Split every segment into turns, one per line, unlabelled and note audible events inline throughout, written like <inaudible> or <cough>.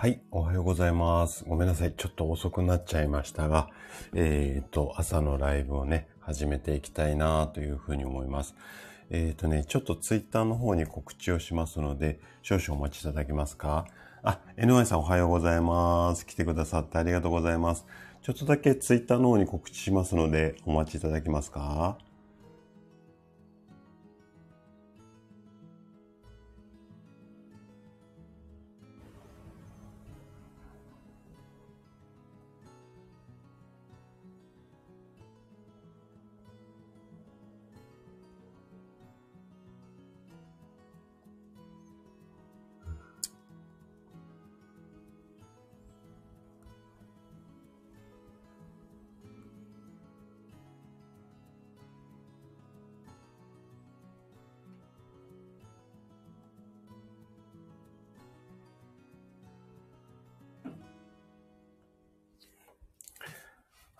はい、おはようございます。ごめんなさい。ちょっと遅くなっちゃいましたが、えっ、と、朝のライブをね、始めていきたいなというふうに思います。えっ、とね、ちょっとツイッターの方に告知をしますので、少々お待ちいただけますか？あ、NY さんおはようございます。来てくださってありがとうございます。ちょっとだけツイッターの方に告知しますので、お待ちいただけますか？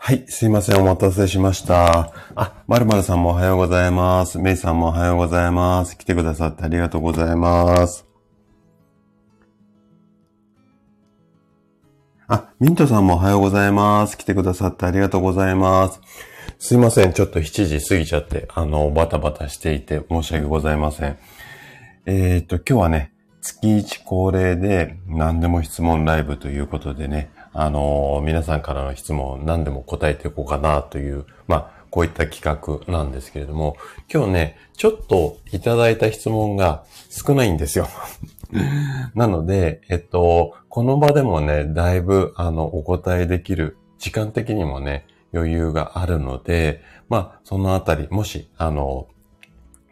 はい、すいません。お待たせしました。あ、まるまるさんもおはようございます。めいさんもおはようございます。来てくださってありがとうございます。あ、ミントさんもおはようございます。来てくださってありがとうございます。すいません。ちょっと7時過ぎちゃって、あの、バタバタしていて申し訳ございません。えっ、と、今日はね、月1恒例で何でも質問ライブということでね、あの皆さんからの質問何でも答えていこうかなという、まあ、こういった企画なんですけれども、今日ね、ちょっといただいた質問が少ないんですよ。<laughs> なので、えっと、この場でもね、だいぶ、あの、お答えできる、時間的にもね、余裕があるので、まあ、そのあたり、もし、あの、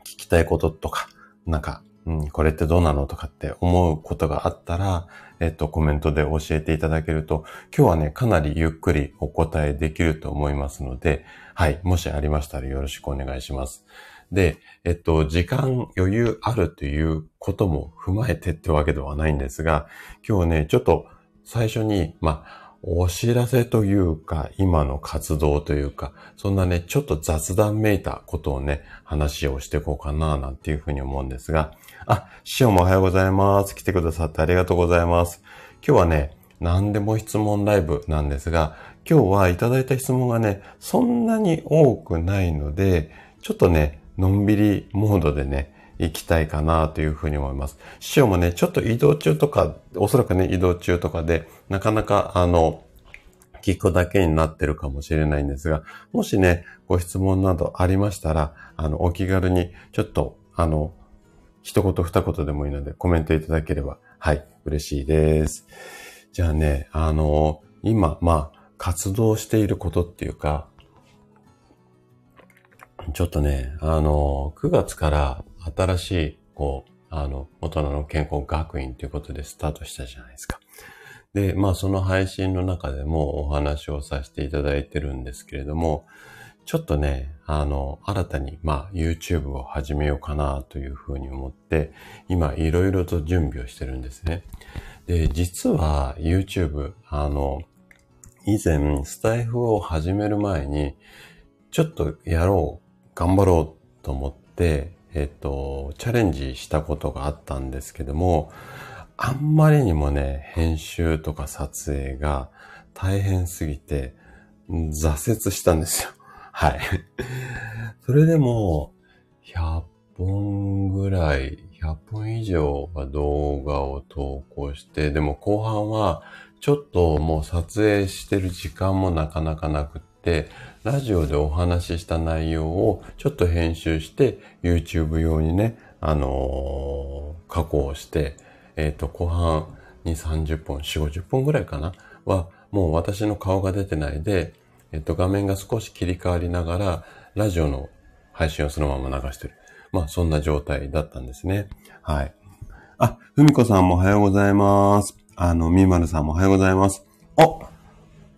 聞きたいこととか、なんか、うん、これってどうなのとかって思うことがあったら、えっと、コメントで教えていただけると、今日はね、かなりゆっくりお答えできると思いますので、はい、もしありましたらよろしくお願いします。で、えっと、時間余裕あるということも踏まえてってわけではないんですが、今日ね、ちょっと最初に、まあ、お知らせというか、今の活動というか、そんなね、ちょっと雑談めいたことをね、話をしていこうかな、なんていうふうに思うんですが、あ、師匠もおはようございます。来てくださってありがとうございます。今日はね、何でも質問ライブなんですが、今日はいただいた質問がね、そんなに多くないので、ちょっとね、のんびりモードでね、行きたいかなというふうに思います。師匠もね、ちょっと移動中とか、おそらくね、移動中とかで、なかなかあの、聞くだけになってるかもしれないんですが、もしね、ご質問などありましたら、あの、お気軽に、ちょっと、あの、一言二言でもいいのでコメントいただければ、はい、嬉しいです。じゃあね、あの、今、まあ、活動していることっていうか、ちょっとね、あの、9月から新しい、こう、あの、大人の健康学院ということでスタートしたじゃないですか。で、まあ、その配信の中でもお話をさせていただいてるんですけれども、ちょっとね、あの、新たに、まあ、YouTube を始めようかなというふうに思って、今、いろいろと準備をしてるんですね。で、実は YouTube、あの、以前、スタイフを始める前に、ちょっとやろう、頑張ろうと思って、えっと、チャレンジしたことがあったんですけども、あんまりにもね、編集とか撮影が大変すぎて、挫折したんですよ。はい。<laughs> それでも、100本ぐらい、100本以上は動画を投稿して、でも後半は、ちょっともう撮影してる時間もなかなかなくって、ラジオでお話しした内容をちょっと編集して、YouTube 用にね、あのー加工して、えっ、と、後半に30本、4、50本ぐらいかな？は、もう私の顔が出てないで、えっ、と、画面が少し切り替わりながら、ラジオの配信をそのまま流してる。まあ、そんな状態だったんですね。はい。あ、ふみこさんもおはようございます。あの、みまるさんもおはようございます。お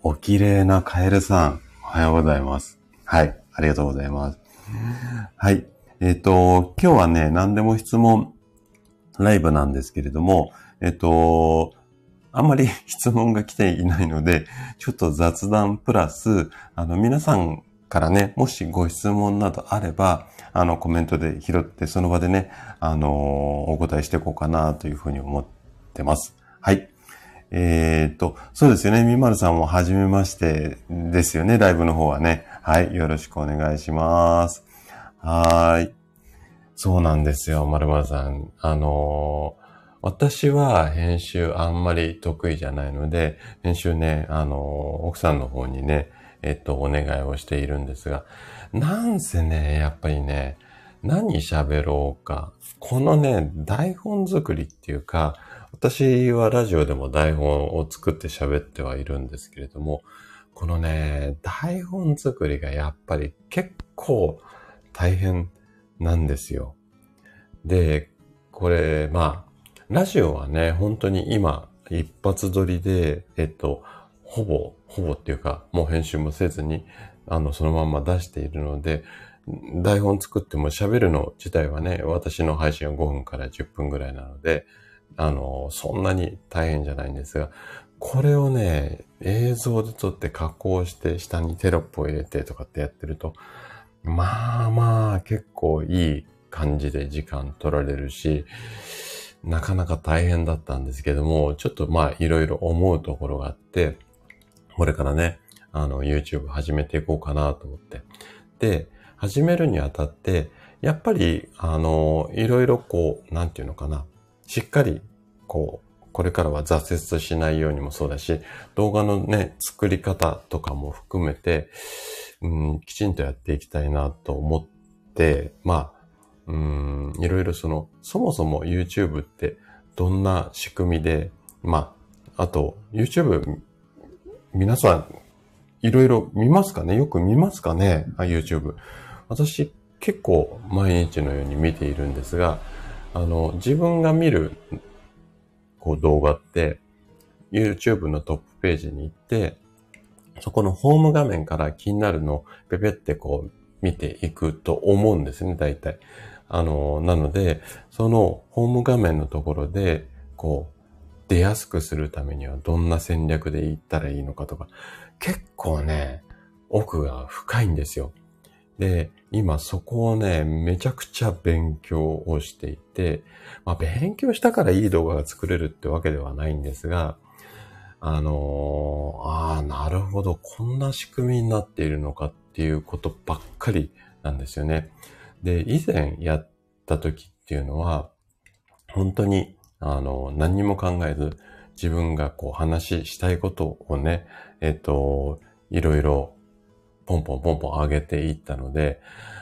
お綺麗なカエルさん、おはようございます。はい。ありがとうございます。はい。えっ、と、今日はね、何でも質問ライブなんですけれども、えっ、と、あんまり質問が来ていないので、<laughs> ちょっと雑談プラス、あの、皆さんからね、もしご質問などあれば、あの、コメントで拾って、その場でね、あの、お答えしていこうかなというふうに思ってます。はい。えー、っと、そうですよね。みまるさんも初めましてですよね。ライブの方はね。はい。よろしくお願いします。はい。そうなんですよ。まるまるさん。あの、私は編集あんまり得意じゃないので、編集ね、あの、奥さんの方にね、えっと、お願いをしているんですが、なんせね、やっぱりね、何喋ろうか。このね、台本作りっていうか、私はラジオでも台本を作って喋ってはいるんですけれども、このね、台本作りがやっぱり結構大変なんですよ。で、これ、まあ、ラジオはね、本当に今、一発撮りで、えっと、ほぼ、ほぼっていうか、もう編集もせずに、あの、そのまま出しているので、台本作っても喋るの自体はね、私の配信は5分から10分ぐらいなので、あの、そんなに大変じゃないんですが、これをね、映像で撮って加工して下にテロップを入れてとかってやってると、まあまあ結構いい感じで時間取られるし、なかなか大変だったんですけども、ちょっとまあいろいろ思うところがあって、これからね、あの YouTube 始めていこうかなと思って。で、始めるにあたって、やっぱり、あの、いろいろこう、なんていうのかな、しっかり、こう、これからは挫折しないようにもそうだし、動画のね、作り方とかも含めて、うん、きちんとやっていきたいなと思って、まあ、うん、いろいろその、そもそも YouTube ってどんな仕組みで、まあ、あと、YouTube、皆さん、いろいろ見ますかね？よく見ますかね ?YouTube。私、結構毎日のように見ているんですが、あの、自分が見る、こう動画って、YouTube のトップページに行って、そこのホーム画面から気になるのをペペってこう見ていくと思うんですね、大体。あの、なので、そのホーム画面のところで、こう、出やすくするためにはどんな戦略で行ったらいいのかとか、結構ね、奥が深いんですよ。で、今そこをね、めちゃくちゃ勉強をしていて、まあ勉強したからいい動画が作れるってわけではないんですが、あのー、ああ、なるほど、こんな仕組みになっているのかっていうことばっかりなんですよね。で、以前やった時っていうのは、本当に、あの、何にも考えず、自分がこう話したいことをね、えっと、いろいろポンポンポンポン上げていったので、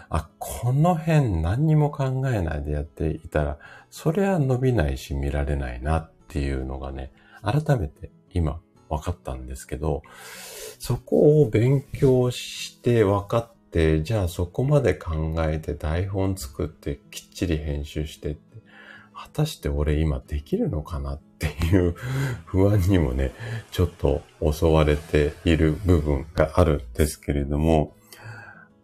あ、この辺何にも考えないでやっていたら、それは伸びないし見られないなっていうのがね、改めて今分かったんですけど、そこを勉強して分かって、じゃあそこまで考えて台本作ってきっちり編集してって、果たして俺今できるのかなっていう <laughs> 不安にもね、ちょっと襲われている部分があるんですけれども、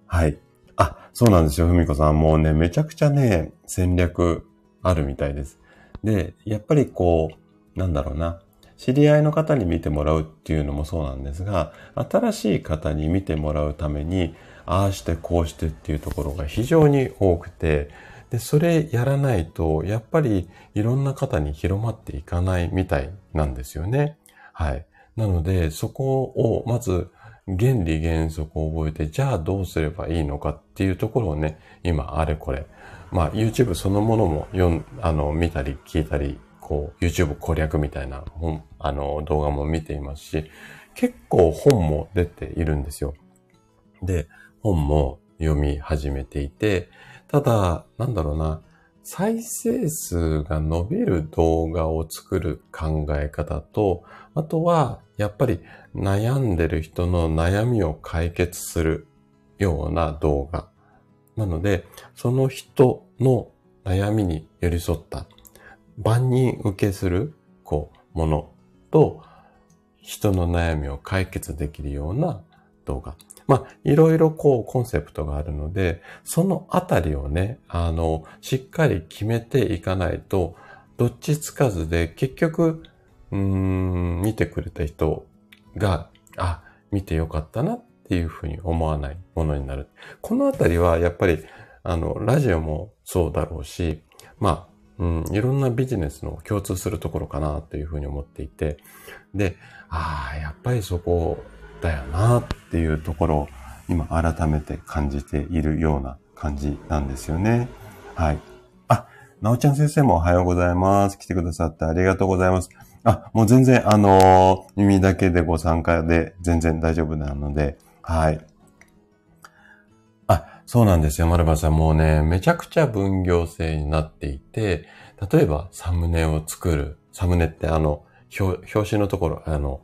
はい。あ、そうなんですよ、ふみこさん。もうね、めちゃくちゃね、戦略あるみたいです。で、やっぱりこう、なんだろうな。知り合いの方に見てもらうっていうのもそうなんですが、新しい方に見てもらうために、ああしてこうしてっていうところが非常に多くて、で、それやらないと、やっぱりいろんな方に広まっていかないみたいなんですよね。はい。なので、そこをまず原理原則を覚えて、じゃあどうすればいいのかっていうところをね、今あれこれ。まあ YouTube そのものも読ん、あの、見たり聞いたり、こう YouTube 攻略みたいな本、あの動画も見ていますし、結構本も出ているんですよ。で、本も読み始めていて、ただ、なんだろうな、再生数が伸びる動画を作る考え方と、あとは、やっぱり悩んでる人の悩みを解決するような動画。なので、その人の悩みに寄り添った、万人受けする、こう、ものと、人の悩みを解決できるような動画。まあ、いろいろこうコンセプトがあるので、そのあたりをね、あの、しっかり決めていかないと、どっちつかずで結局、うーん、見てくれた人が、あ、見てよかったなっていうふうに思わないものになる。このあたりはやっぱり、あの、ラジオもそうだろうし、まあ、うん、いろんなビジネスの共通するところかなというふうに思っていて、で、ああ、やっぱりそこだよなっていうところを今改めて感じているような感じなんですよね。はい。あ、なおちゃん先生もおはようございます。来てくださってありがとうございます。あ、もう全然、あのー、耳だけでご参加で全然大丈夫なので、はい。あ、そうなんですよ、丸バさん。もうね、めちゃくちゃ分業制になっていて、例えばサムネを作る。サムネってあの、表紙のところ、あの、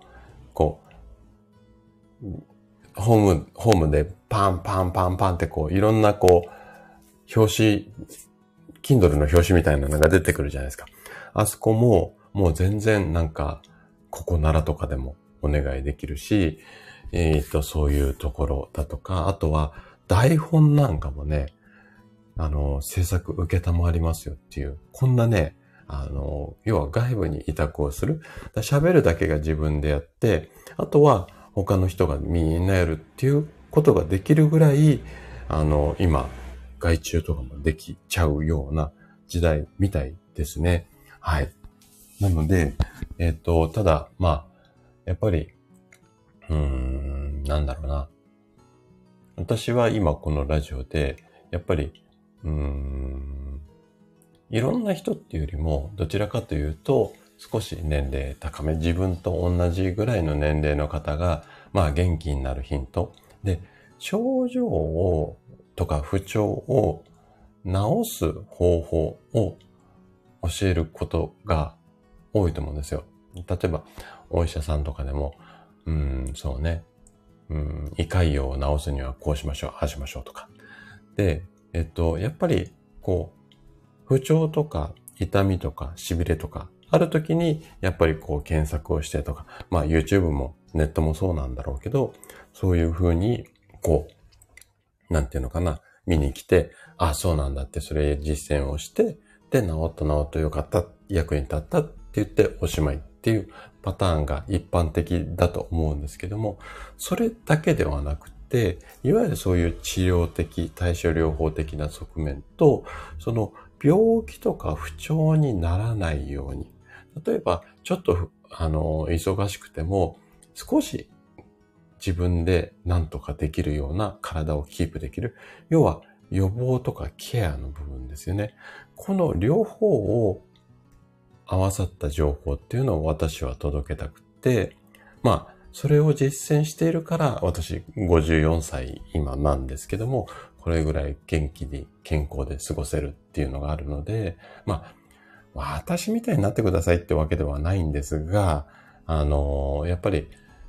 ホーム、ホームでパンパンパンパンってこう、いろんなこう、表紙、Kindle の表紙みたいなのが出てくるじゃないですか。あそこも、もう全然なんか、ここならとかでもお願いできるし、えっ、ー、と、そういうところだとか、あとは台本なんかもね、あの、制作受けたまりますよっていう、こんなね、あの、要は外部に委託をする。喋るだけが自分でやって、あとは他の人がみんなやるっていうことができるぐらい、あの、今、外注とかもできちゃうような時代みたいですね。はい。なので、えっ、ー、と、ただ、まあ、やっぱり、うーん、なんだろうな。私は今このラジオで、やっぱり、うーん、いろんな人っていうよりも、どちらかというと、少し年齢高め、自分と同じぐらいの年齢の方が、まあ元気になるヒント。で、症状を、とか不調を治す方法を教えることが多いと思うんですよ。例えば、お医者さんとかでも、うん、そうね、うん、胃潰瘍を治すにはこうしましょう、ああしましょうとか。で、えっと、やっぱり、こう、不調とか痛みとか痺れとか、ある時に、やっぱりこう検索をしてとか、まあ YouTube もネットもそうなんだろうけど、そういうふうに、こう、なんていうのかな、見に来て、あ、そうなんだって、それ実践をして、で、治った治ったよかった、役に立ったって言っておしまいっていうパターンが一般的だと思うんですけども、それだけではなくて、いわゆるそういう治療的、対処療法的な側面と、その病気とか不調にならないように、例えば、ちょっと、あの、忙しくても、少し自分で何とかできるような体をキープできる。要は、予防とかケアの部分ですよね。この両方を合わさった情報っていうのを私は届けたくて、まあ、それを実践しているから、私54歳今なんですけども、これぐらい元気に健康で過ごせるっていうのがあるので、まあ、私みたいになってくださいってわけではないんですが、あのやっぱり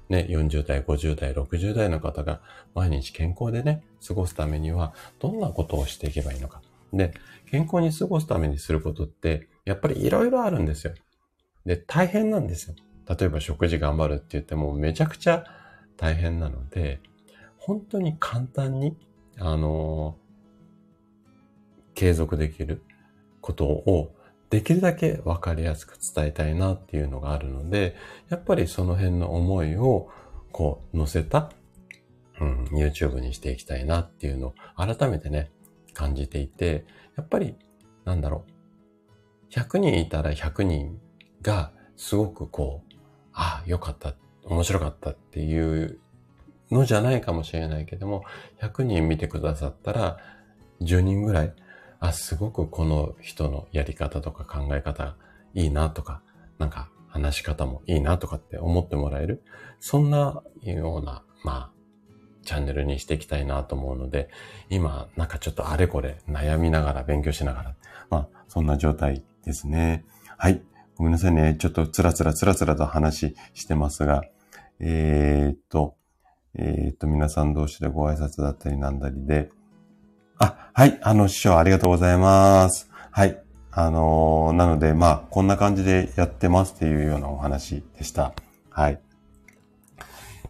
ね、40代、50代、60代の方が毎日健康でね、過ごすためには、どんなことをしていけばいいのか。で、健康に過ごすためにすることって、やっぱりいろいろあるんですよ。で、大変なんですよ。例えば食事頑張るって言ってもめちゃくちゃ大変なので、本当に簡単に、あの継続できることをできるだけわかりやすく伝えたいなっていうのがあるので、やっぱりその辺の思いをこう載せた、うん、YouTube にしていきたいなっていうのを改めてね、感じていて、やっぱりなんだろう。100人いたら100人がすごくこう、ああ、よかった、面白かったっていうのじゃないかもしれないけども、100人見てくださったら10人ぐらいあ、すごくこの人のやり方とか考え方いいなとか、なんか話し方もいいなとかって思ってもらえる。そんなような、まあ、チャンネルにしていきたいなと思うので、今、なんかちょっとあれこれ悩みながら勉強しながら、まあ、そんな状態ですね。はい。ごめんなさいね。ちょっとつらつらつらつらと話してますが、えー、っと、えー、っと、皆さん同士でご挨拶だったりなんだりで、はい。あの、師匠ありがとうございます。はい。あのー、なので、まあ、こんな感じでやってますっていうようなお話でした。はい。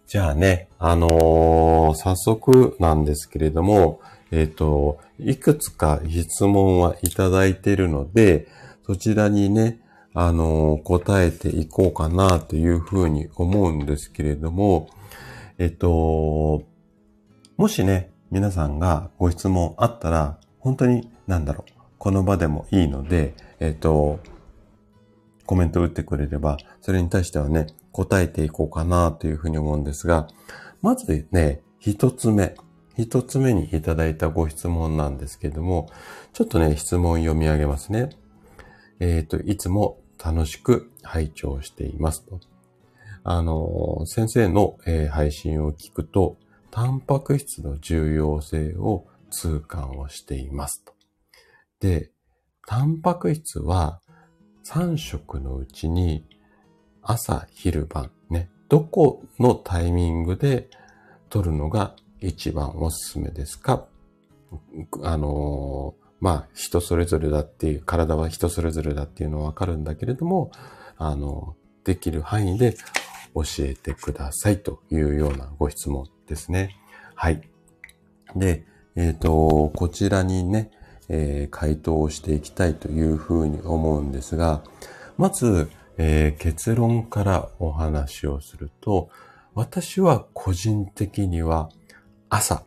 じゃあね、あのー、早速なんですけれども、えっ、ー、と、いくつか質問はいただいているので、そちらにね、あの答えていこうかなというふうに思うんですけれども、えっと、もしね、皆さんがご質問あったら、本当に、なんだろう、この場でもいいので、えっ、と、コメント打ってくれれば、それに対してはね、答えていこうかなというふうに思うんですが、まずね、一つ目。一つ目にいただいたご質問なんですけども、ちょっとね、質問読み上げますね。えっ、と、いつも楽しく拝聴していますと。あの、先生の、えー配信を聞くと、タンパク質の重要性を痛感をしていますと。で、タンパク質は3食のうちに朝、昼、晩ね、どこのタイミングで取るのが一番おすすめですか？あのーまあ、人それぞれだっていう、体は人それぞれだっていうのはわかるんだけれども、あの、できる範囲で教えてくださいというようなご質問ですね。はい。で、えっ、と、こちらにね、えー回答をしていきたいというふうに思うんですが、まず、えー結論からお話をすると、私は個人的には朝、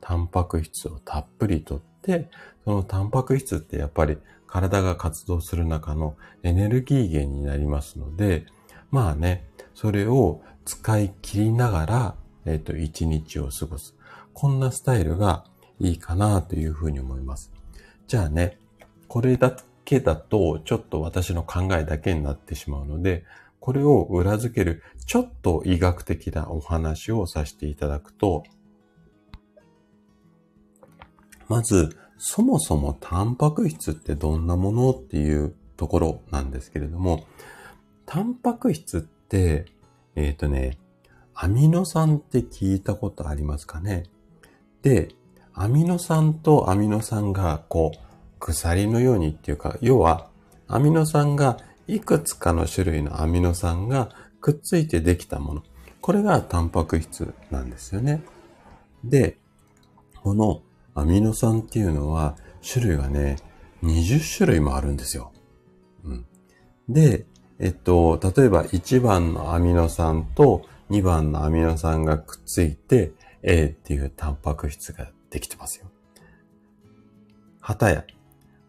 タンパク質をたっぷりとって、そのタンパク質ってやっぱり体が活動する中のエネルギー源になりますので、まあね、それを使い切りながら、えっ、と、一日を過ごす。こんなスタイルがいいかなというふうに思います。じゃあね、これだけだとちょっと私の考えだけになってしまうので、これを裏付けるちょっと医学的なお話をさせていただくと、まず、そもそもタンパク質ってどんなものっていうところなんですけれども、タンパク質って、えっ、とね、アミノ酸って聞いたことありますかね？で、アミノ酸とアミノ酸がこう、鎖のようにっていうか、要は、アミノ酸がいくつかの種類のアミノ酸がくっついてできたもの。これがタンパク質なんですよね。で、このアミノ酸っていうのは種類がね、20種類もあるんですよ。うん。で、えっと、例えば1番のアミノ酸と2番のアミノ酸がくっついて A っていうタンパク質ができてますよ。はたや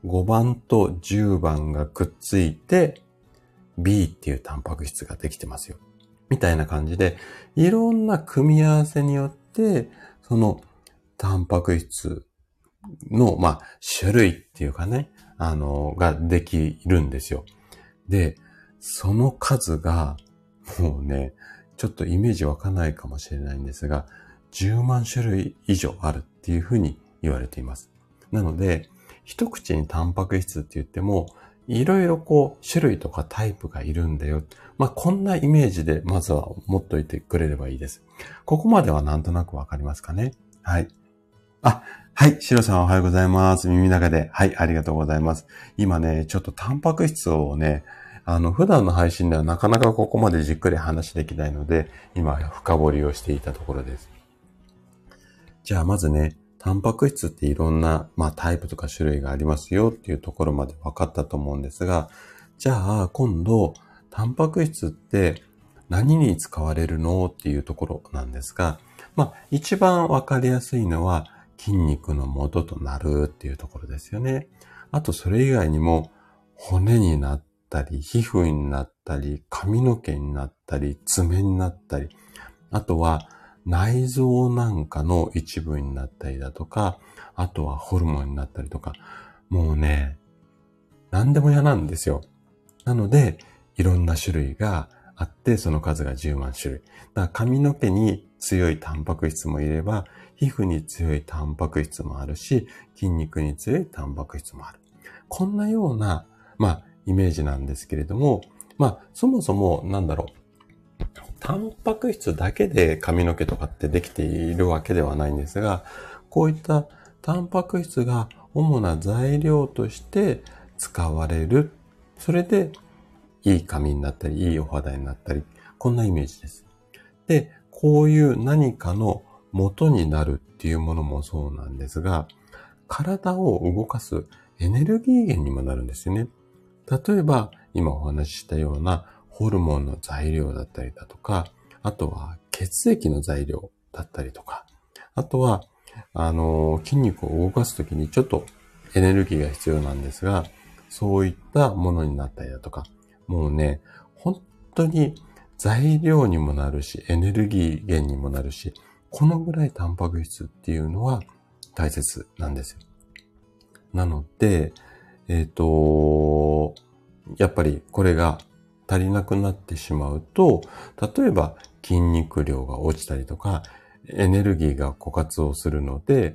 5番と10番がくっついて B っていうタンパク質ができてますよ。みたいな感じで、いろんな組み合わせによって、そのタンパク質の、まあ、種類っていうかね、あの、ができるんですよ。で、その数が、もうね、ちょっとイメージわかんないかもしれないんですが、10万種類以上あるっていうふうに言われています。なので、一口にタンパク質って言っても、いろいろこう、種類とかタイプがいるんだよ。まあ、こんなイメージで、まずは持っといてくれればいいです。ここまではなんとなくわかりますかね？はい。あ、はい。シロさんおはようございます。耳の中で。はい。ありがとうございます。今ね、ちょっとタンパク質をね、あの、普段の配信ではなかなかここまでじっくり話できないので、今深掘りをしていたところです。じゃあまずね、タンパク質っていろんな、まあタイプとか種類がありますよっていうところまで分かったと思うんですが、じゃあ今度、タンパク質って何に使われるのっていうところなんですが、まあ一番分かりやすいのは筋肉の元となるっていうところですよね。あとそれ以外にも骨になったり、皮膚になったり、髪の毛になったり、爪になったり、あとは内臓なんかの一部になったりだとか、あとはホルモンになったりとか、もうね、何でも嫌なんですよ。なので、いろんな種類があって、その数が10万種類。だから髪の毛に強いタンパク質もいれば、皮膚に強いタンパク質もあるし、筋肉に強いタンパク質もある。こんなような、まあ、イメージなんですけれども、まあ、そもそも、なんだろう。タンパク質だけで髪の毛とかってできているわけではないんですが、こういったタンパク質が主な材料として使われる。それで、いい髪になったり、いいお肌になったり、こんなイメージです。で、こういう何かの元になるっていうものもそうなんですが、体を動かすエネルギー源にもなるんですよね。例えば、今お話ししたようなホルモンの材料だったりだとか、あとは血液の材料だったりとか、あとは、あの、筋肉を動かすときにちょっとエネルギーが必要なんですが、そういったものになったりだとか、もうね、本当に材料にもなるし、エネルギー源にもなるし、このぐらいタンパク質っていうのは大切なんですよ。なので、えっ、ー、と、やっぱりこれが足りなくなってしまうと、例えば筋肉量が落ちたりとか、エネルギーが枯渇をするので、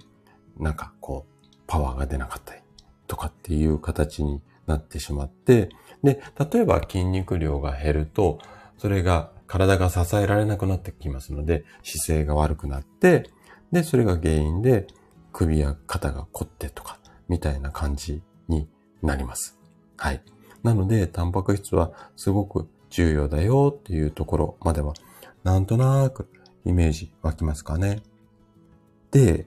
なんかこう、パワーが出なかったりとかっていう形になってしまって、で、例えば筋肉量が減ると、それが体が支えられなくなってきますので、姿勢が悪くなって、で、それが原因で首や肩が凝ってとか、みたいな感じになります。はい。なので、タンパク質はすごく重要だよっていうところまでは、なんとなくイメージ湧きますかね。で、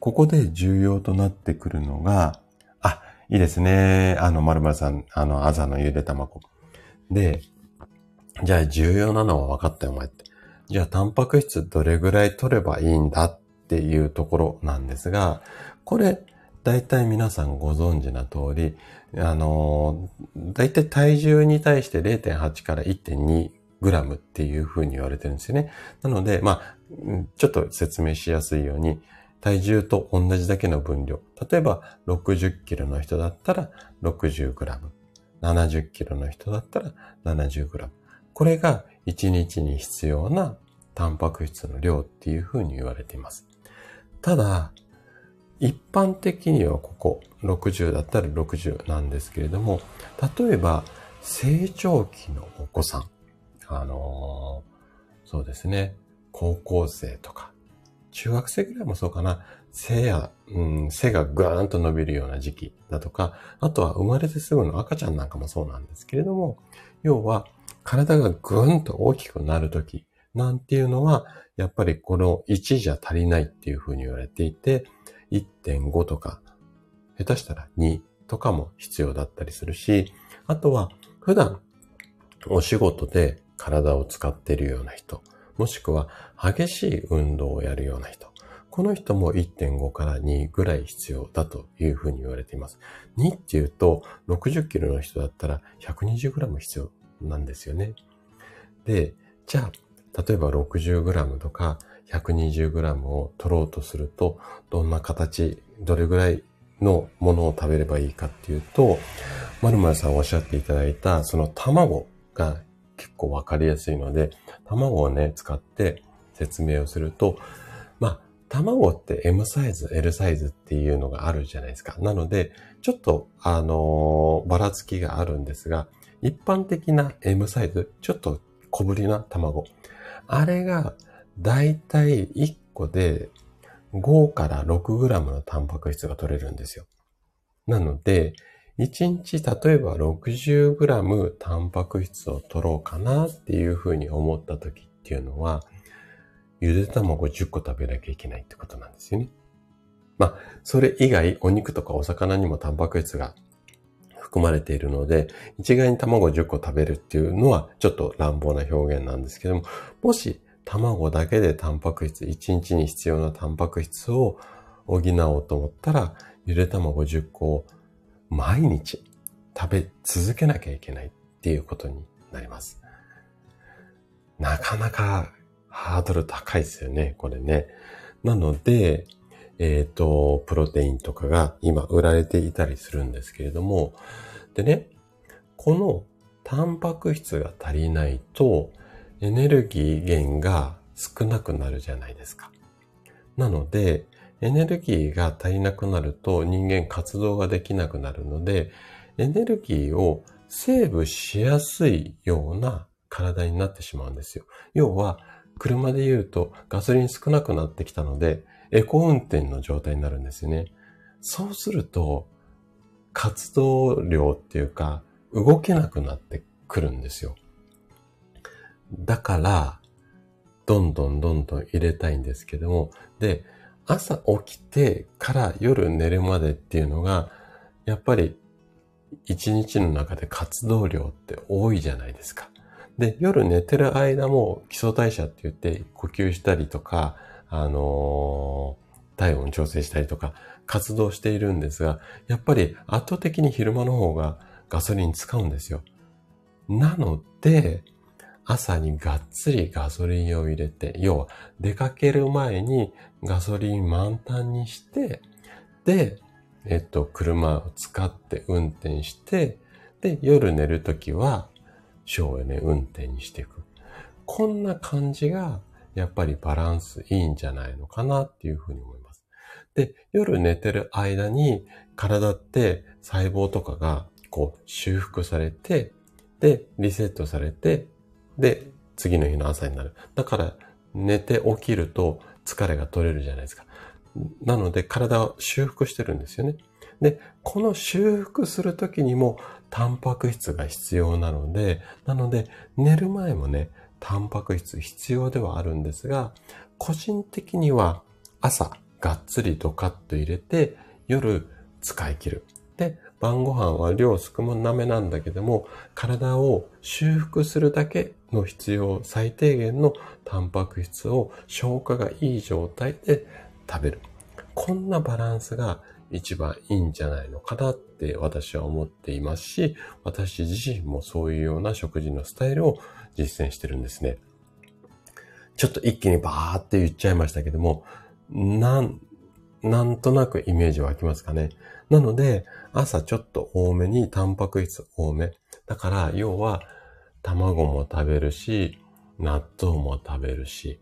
ここで重要となってくるのが、あ、いいですね。あの、まるまるさん、あの、朝のゆで卵。で、じゃあ重要なのは分かったよ、お前って。じゃあ、タンパク質どれぐらい取ればいいんだっていうところなんですが、これ、大体皆さんご存知な通り、あの、大体体重に対して0.8から1.2グラムっていうふうに言われてるんですよね。なので、まあ、ちょっと説明しやすいように、体重と同じだけの分量。例えば、60キロの人だったら60グラム。70キロの人だったら70グラム。これが1日に必要なタンパク質の量っていうふうに言われています。ただ、一般的にはここ60だったら60なんですけれども、例えば成長期のお子さん、あのー、そうですね、高校生とか、中学生ぐらいもそうかな、背や、うん、背がぐーんと伸びるような時期だとか、あとは生まれてすぐの赤ちゃんなんかもそうなんですけれども、要は体がぐーんと大きくなるときなんていうのは、やっぱりこの1じゃ足りないっていうふうに言われていて、1.5とか、下手したら2とかも必要だったりするし、あとは普段お仕事で体を使っているような人、もしくは激しい運動をやるような人。この人も1.5から2ぐらい必要だというふうに言われています。2っていうと、60キロの人だったら120グラム必要なんですよね。で、じゃあ、例えば60グラムとか120グラムを取ろうとすると、どんな形、どれぐらいのものを食べればいいかっていうと、まるまるさんおっしゃっていただいた、その卵が結構わかりやすいので、卵をね、使って説明をすると、まあ、卵って M サイズ、L サイズっていうのがあるじゃないですか。なので、ちょっと、あのー、ばらつきがあるんですが、一般的な M サイズ、ちょっと小ぶりな卵。あれが、だいたい1個で5から6グラムのタンパク質が取れるんですよ。なので、1日例えば 60g タンパク質を取ろうかなっていうふうに思った時っていうのは、ゆで卵10個食べなきゃいけないってことなんですよね。まあ、それ以外、お肉とかお魚にもタンパク質が含まれているので、一概に卵10個食べるっていうのはちょっと乱暴な表現なんですけども、もし卵だけでタンパク質、1日に必要なタンパク質を補おうと思ったら、ゆで卵10個を毎日食べ続けなきゃいけないっていうことになります。なかなかハードル高いですよね、これね。なので、えっ、ー、と、プロテインとかが今売られていたりするんですけれども、でね、このタンパク質が足りないとエネルギー源が少なくなるじゃないですか。なので、エネルギーが足りなくなると人間活動ができなくなるので、エネルギーをセーブしやすいような体になってしまうんですよ。要は、車で言うとガソリン少なくなってきたので、エコ運転の状態になるんですよね。そうすると、活動量っていうか、動けなくなってくるんですよ。だから、どんどんどんどん入れたいんですけども、で、朝起きてから夜寝るまでっていうのが、やっぱり一日の中で活動量って多いじゃないですか。で、夜寝てる間も基礎代謝って言って呼吸したりとか、あのー、体温調整したりとか、活動しているんですが、やっぱり圧倒的に昼間の方がガソリン使うんですよ。なので、朝にがっつりガソリンを入れて、要は出かける前にガソリン満タンにして、で、えっと、車を使って運転して、で、夜寝るときは省エネ運転にしていく。こんな感じが、やっぱりバランスいいんじゃないのかなっていうふうに思います。で、夜寝てる間に体って細胞とかがこう修復されて、で、リセットされて、で、次の日の朝になる。だから寝て起きると疲れが取れるじゃないですか。なので体を修復してるんですよね。で、この修復するときにもタンパク質が必要なので、なので寝る前もね、タンパク質必要ではあるんですが、個人的には朝がっつりドカッと入れて夜使い切る。で、晩ご飯は量少なめなんだけども、体を修復するだけの必要、最低限のタンパク質を消化がいい状態で食べる。こんなバランスが一番いいんじゃないのかなって私は思っていますし、私自身もそういうような食事のスタイルを実践してるんですね。ちょっと一気にバーって言っちゃいましたけども、なん、なんとなくイメージ湧きますかね。なので、朝ちょっと多めにタンパク質多め。だから、要は、卵も食べるし、納豆も食べるし、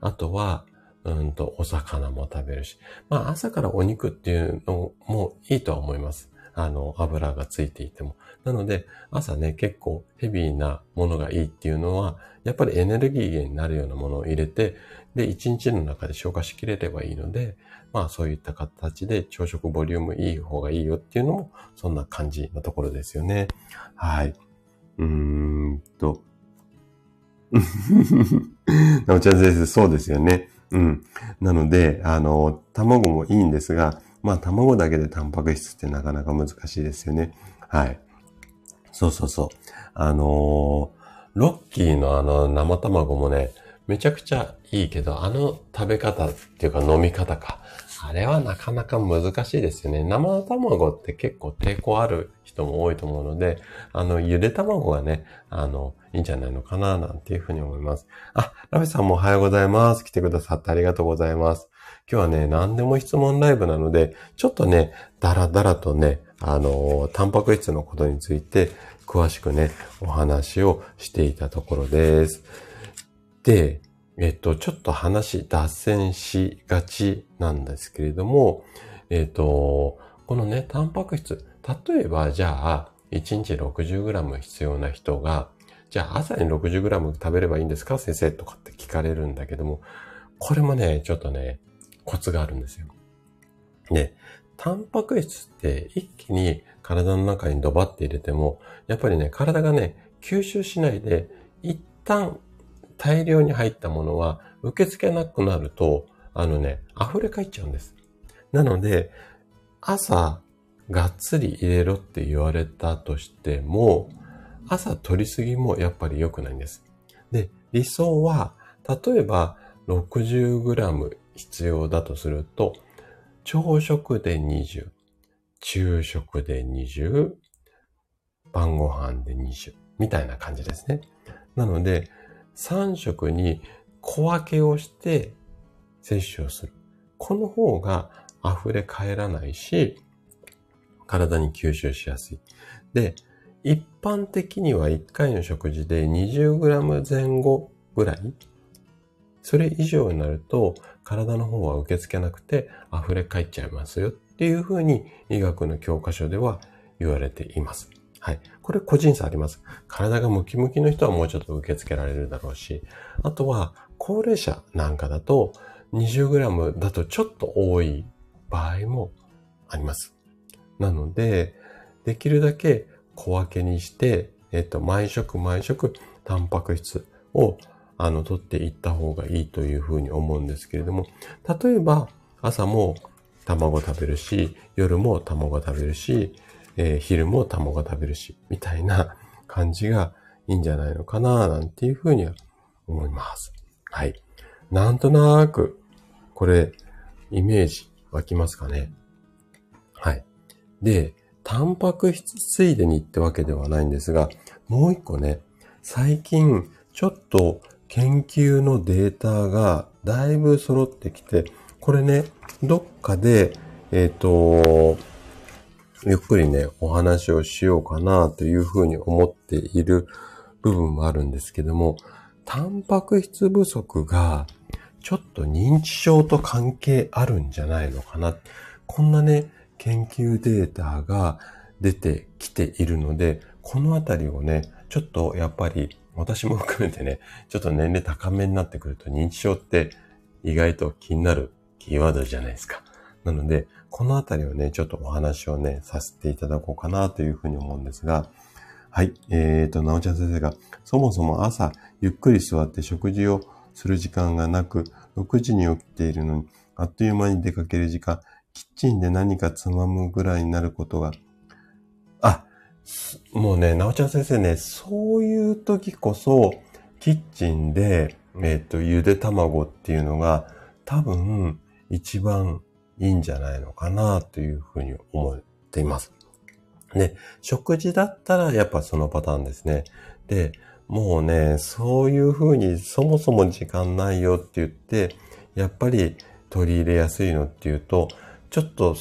あとは、うんと、お魚も食べるし。まあ、朝からお肉っていうのもいいとは思います。あの、油がついていても。なので、朝ね、結構ヘビーなものがいいっていうのは、やっぱりエネルギー源になるようなものを入れて、で、一日の中で消化しきれればいいので、まあそういった形で朝食ボリュームいい方がいいよっていうのも、そんな感じのところですよね。はい。うーんと。なおちゃん先生、そうですよね。うん。なので、あの、卵もいいんですが、まあ卵だけでタンパク質ってなかなか難しいですよね。はい。そうそうそう。あのー、ロッキーのあの生卵もね、めちゃくちゃいいけど、あの食べ方っていうか飲み方か。あれはなかなか難しいですよね。生卵って結構抵抗ある人も多いと思うので、あの、ゆで卵がね、あの、いいんじゃないのかな、なんていうふうに思います。あ、ラビさんもおはようございます。来てくださってありがとうございます。今日はね、何でも質問ライブなので、ちょっとね、だらだらとね、あの、タンパク質のことについて詳しくね、お話をしていたところです。で、えっと、ちょっと話脱線しがちなんですけれども、えっと、このね、タンパク質、例えばじゃあ、1日 60g 必要な人が、じゃあ朝に 60g 食べればいいんですか先生？とかって聞かれるんだけども、これもね、ちょっとね、コツがあるんですよ。で、タンパク質って一気に体の中にドバって入れても、やっぱりね、体がね、吸収しないで、一旦大量に入ったものは受け付けなくなると、あのね、溢れ返っちゃうんです。なので、朝、がっつり入れろって言われたとしても、朝取りすぎもやっぱり良くないんです。で、理想は、例えば 60g 必要だとすると、朝食で20、昼食で20、晩ご飯で20、みたいな感じですね。なので、3食に小分けをして摂取をする。この方が溢れ返らないし、体に吸収しやすい。で、一般的には1回の食事で 20g 前後ぐらいそれ以上になると体の方は受け付けなくて溢れ返っちゃいますよっていうふうに医学の教科書では言われています。はい。これ個人差あります。体がムキムキの人はもうちょっと受け付けられるだろうし、あとは高齢者なんかだと 20g だとちょっと多い場合もあります。なので、できるだけ小分けにして、えっと、毎食毎食タンパク質をあの、取っていった方がいいというふうに思うんですけれども、例えば朝も卵食べるし、夜も卵食べるし、えー、昼も卵食べるし、みたいな <laughs> 感じがいいんじゃないのかな、なんていうふうには思います。はい。なんとなく、これ、イメージ湧きますかねはい。で、タンパク質ついでにってわけではないんですが、もう一個ね、最近ちょっと研究のデータがだいぶ揃ってきて、これね、どっかで、えっ、ー、と、ゆっくりね、お話をしようかなというふうに思っている部分もあるんですけども、タンパク質不足がちょっと認知症と関係あるんじゃないのかな。こんなね、研究データが出てきているので、このあたりをね、ちょっとやっぱり私も含めてね、ちょっと年齢高めになってくると認知症って意外と気になるキーワードじゃないですか。なので、このあたりをね、ちょっとお話をね、させていただこうかなというふうに思うんですが、はい。えーと、なおちゃん先生が、そもそも朝、ゆっくり座って食事をする時間がなく、6時に起きているのに、あっという間に出かける時間、キッチンで何かつまむぐらいになることが、あ、もうね、なおちゃん先生ね、そういう時こそ、キッチンで、えっ、ー、と、ゆで卵っていうのが、多分、一番いいんじゃないのかな、というふうに思っています。で、食事だったら、やっぱそのパターンですね。で、もうね、そういうふうにそもそも時間ないよって言って、やっぱり取り入れやすいのっていうと、ちょっと、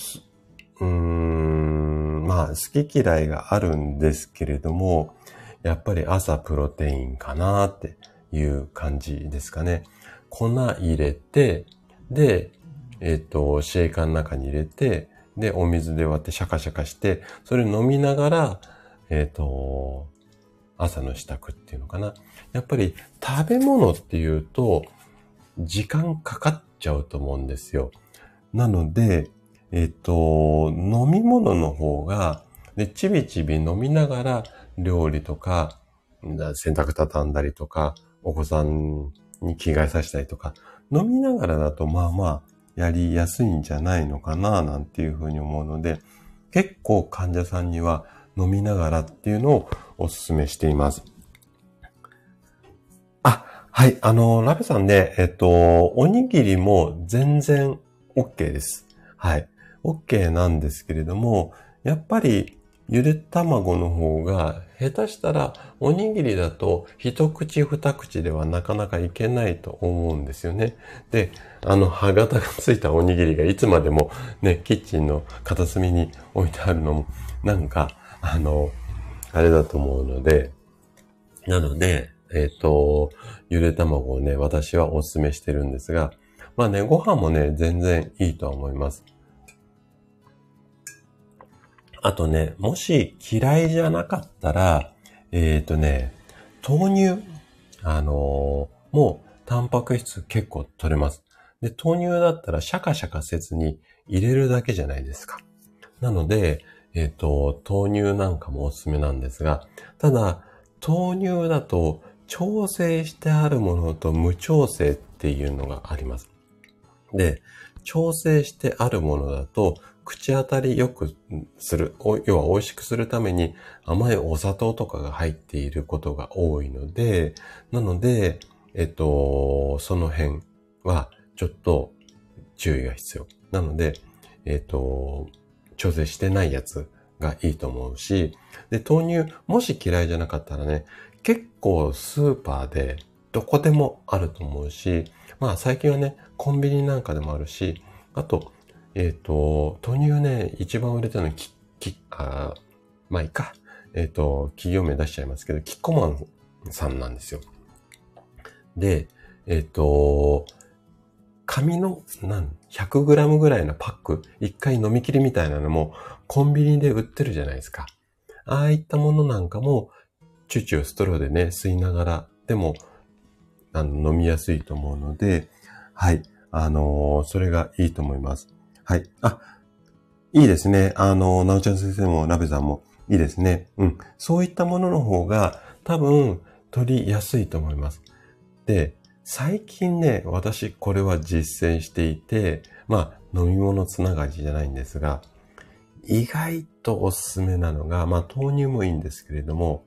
うーん、まあ好き嫌いがあるんですけれども、やっぱり朝プロテインかなっていう感じですかね。粉入れて、で、えっ、ー、と、シェイカーの中に入れて、で、お水で割ってシャカシャカして、それ飲みながら、えっ、ー、と、朝の支度っていうのかな。やっぱり食べ物っていうと、時間かかっちゃうと思うんですよ。なので、えっ、と、飲み物の方が、で、ちびちび飲みながら料理とか、洗濯畳んだりとか、お子さんに着替えさせたりとか、飲みながらだとまあまあやりやすいんじゃないのかななんていうふうに思うので、結構患者さんには飲みながらっていうのをお勧めしています。あ、はい。あの、ラベさんね、えっと、おにぎりも全然 OK です。はい。OK なんですけれども、やっぱりゆで卵の方が下手したらおにぎりだと一口二口ではなかなかいけないと思うんですよね。で、あの歯型がついたおにぎりがいつまでもね、キッチンの片隅に置いてあるのもなんかあの、あれだと思うので、なので、えっ、ー、と、ゆで卵をね、私はお勧めしてるんですが、まあね、ご飯もね、全然いいとは思います。あとね、もし嫌いじゃなかったら、えっ、ー、とね、豆乳、あのー、もうタンパク質結構取れます。で、豆乳だったらシャカシャカせずに入れるだけじゃないですか。なので、えっ、ー、と、豆乳なんかもおすすめなんですが、ただ、豆乳だと調整してあるものと無調整っていうのがあります。で、調整してあるものだと、口当たり良くする、要は美味しくするために甘いお砂糖とかが入っていることが多いので、なので、えっと、その辺はちょっと注意が必要。なので、えっと、調整してないやつがいいと思うし、で、豆乳、もし嫌いじゃなかったらね、結構スーパーでどこでもあると思うし、まあ最近はね、コンビニなんかでもあるし、あと、えっ、ー、と、豆乳ね、一番売れてるのき、き、あまあいいか。えっ、ー、と、企業名出しちゃいますけど、キッコマンさんなんですよ。で、えっ、ー、と、紙の、なん、100g ぐらいのパック、一回飲み切りみたいなのも、コンビニで売ってるじゃないですか。ああいったものなんかも、チュチュストローでね、吸いながら、でも、あの、飲みやすいと思うので、はい。あのー、それがいいと思います。はい。あ、いいですね。あの、なおちゃん先生も、ラベさんも、いいですね。うん。そういったものの方が、多分、取りやすいと思います。で、最近ね、私、これは実践していて、まあ、飲み物つながりじゃないんですが、意外とおすすめなのが、まあ、豆乳もいいんですけれども、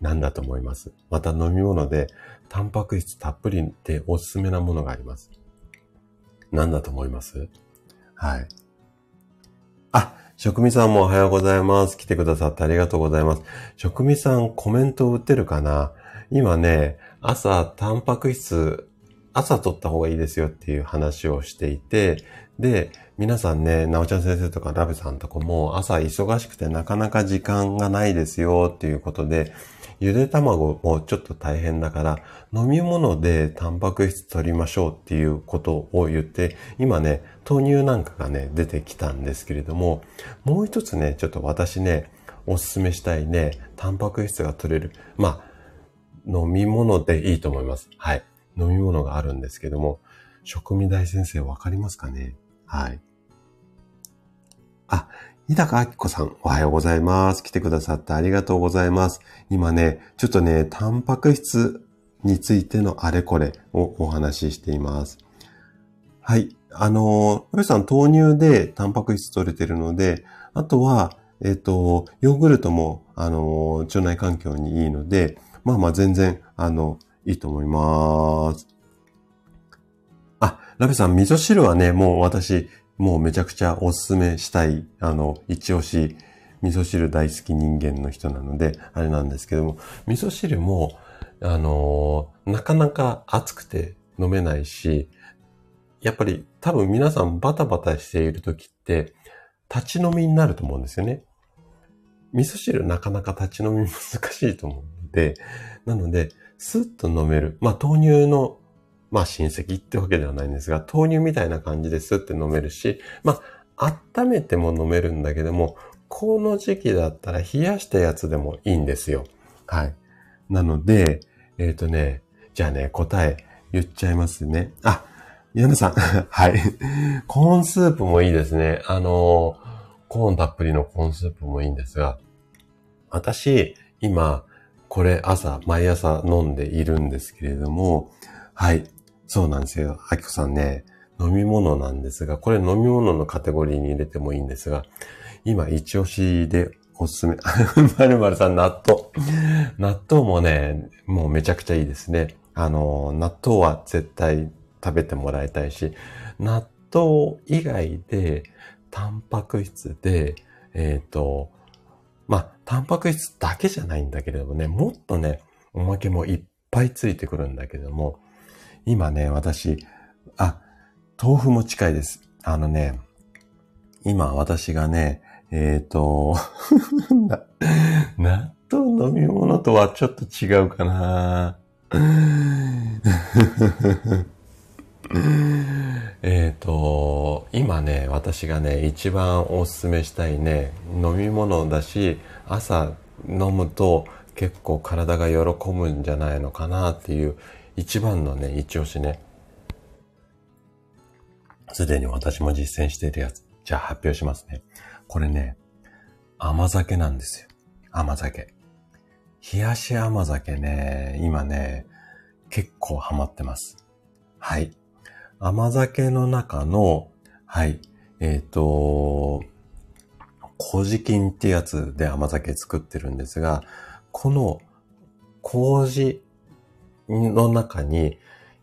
何だと思います？また飲み物で、タンパク質たっぷりでおすすめなものがあります。何だと思います？はい。あ、職味さんもおはようございます。来てくださってありがとうございます。職味さんコメント打ってるかな？今ね、朝、タンパク質、朝取った方がいいですよっていう話をしていて、で、皆さんね、なおちゃん先生とかラベさんとかも朝忙しくてなかなか時間がないですよっていうことで、ゆで卵もちょっと大変だから、飲み物でタンパク質取りましょうっていうことを言って、今ね、豆乳なんかがね、出てきたんですけれども、もう一つね、ちょっと私ね、おすすめしたいね、タンパク質が取れる。まあ、飲み物でいいと思います。はい。飲み物があるんですけども、食味大先生わかりますかね？はい。あ、日高明子さん、おはようございます。来てくださってありがとうございます。今ね、ちょっとね、タンパク質についてのあれこれをお話ししています。はい。あの、ヨさん豆乳でタンパク質取れてるので、あとは、えっ、と、ヨーグルトも、あの、腸内環境にいいので、まあまあ全然、あの、いいと思います。あ、ラベさん、味噌汁はね、もう私、もうめちゃくちゃおすすめしたい、あの、一押し、味噌汁大好き人間の人なので、あれなんですけども、味噌汁も、あのなかなか熱くて飲めないし、やっぱり多分皆さんバタバタしている時って、立ち飲みになると思うんですよね。味噌汁なかなか立ち飲み難しいと思うので、なので、スッと飲める。まあ、豆乳のまあ親戚ってわけではないんですが、豆乳みたいな感じですって飲めるし、まあ、温めても飲めるんだけども、この時期だったら冷やしたやつでもいいんですよ。はい。なので、えっ、ー、とね、じゃあね、答え言っちゃいますね。あ、矢野さん。<laughs> はい。コーンスープもいいですね。あの、コーンたっぷりのコーンスープもいいんですが、私、今、これ朝、毎朝飲んでいるんですけれども、はい。そうなんですよ。あきこさんね、飲み物なんですが、これ飲み物のカテゴリーに入れてもいいんですが、今一押しでおすすめ。<laughs> まるまるさん納豆。納豆もね、もうめちゃくちゃいいですね。あの、納豆は絶対食べてもらいたいし、納豆以外で、タンパク質で、えっ、ー、と、まあ、タンパク質だけじゃないんだけれどもね、もっとね、おまけもいっぱいついてくるんだけども、今ね、私、あ、豆腐も近いです。あのね、今私がね、えっ、<laughs> ー、と納豆飲み物とはちょっと違うかな <laughs> えっと、今ね、私がね、一番おすすめしたいね、飲み物だし、朝飲むと結構体が喜ぶんじゃないのかなっていう一番のね、一押しね。すでに私も実践しているやつ。じゃあ発表しますね。これね、甘酒なんですよ。甘酒。冷やし甘酒ね、今ね、結構ハマってます。はい。甘酒の中の、はい、えっ、ー、と、麹菌ってやつで甘酒作ってるんですが、この麹の中に、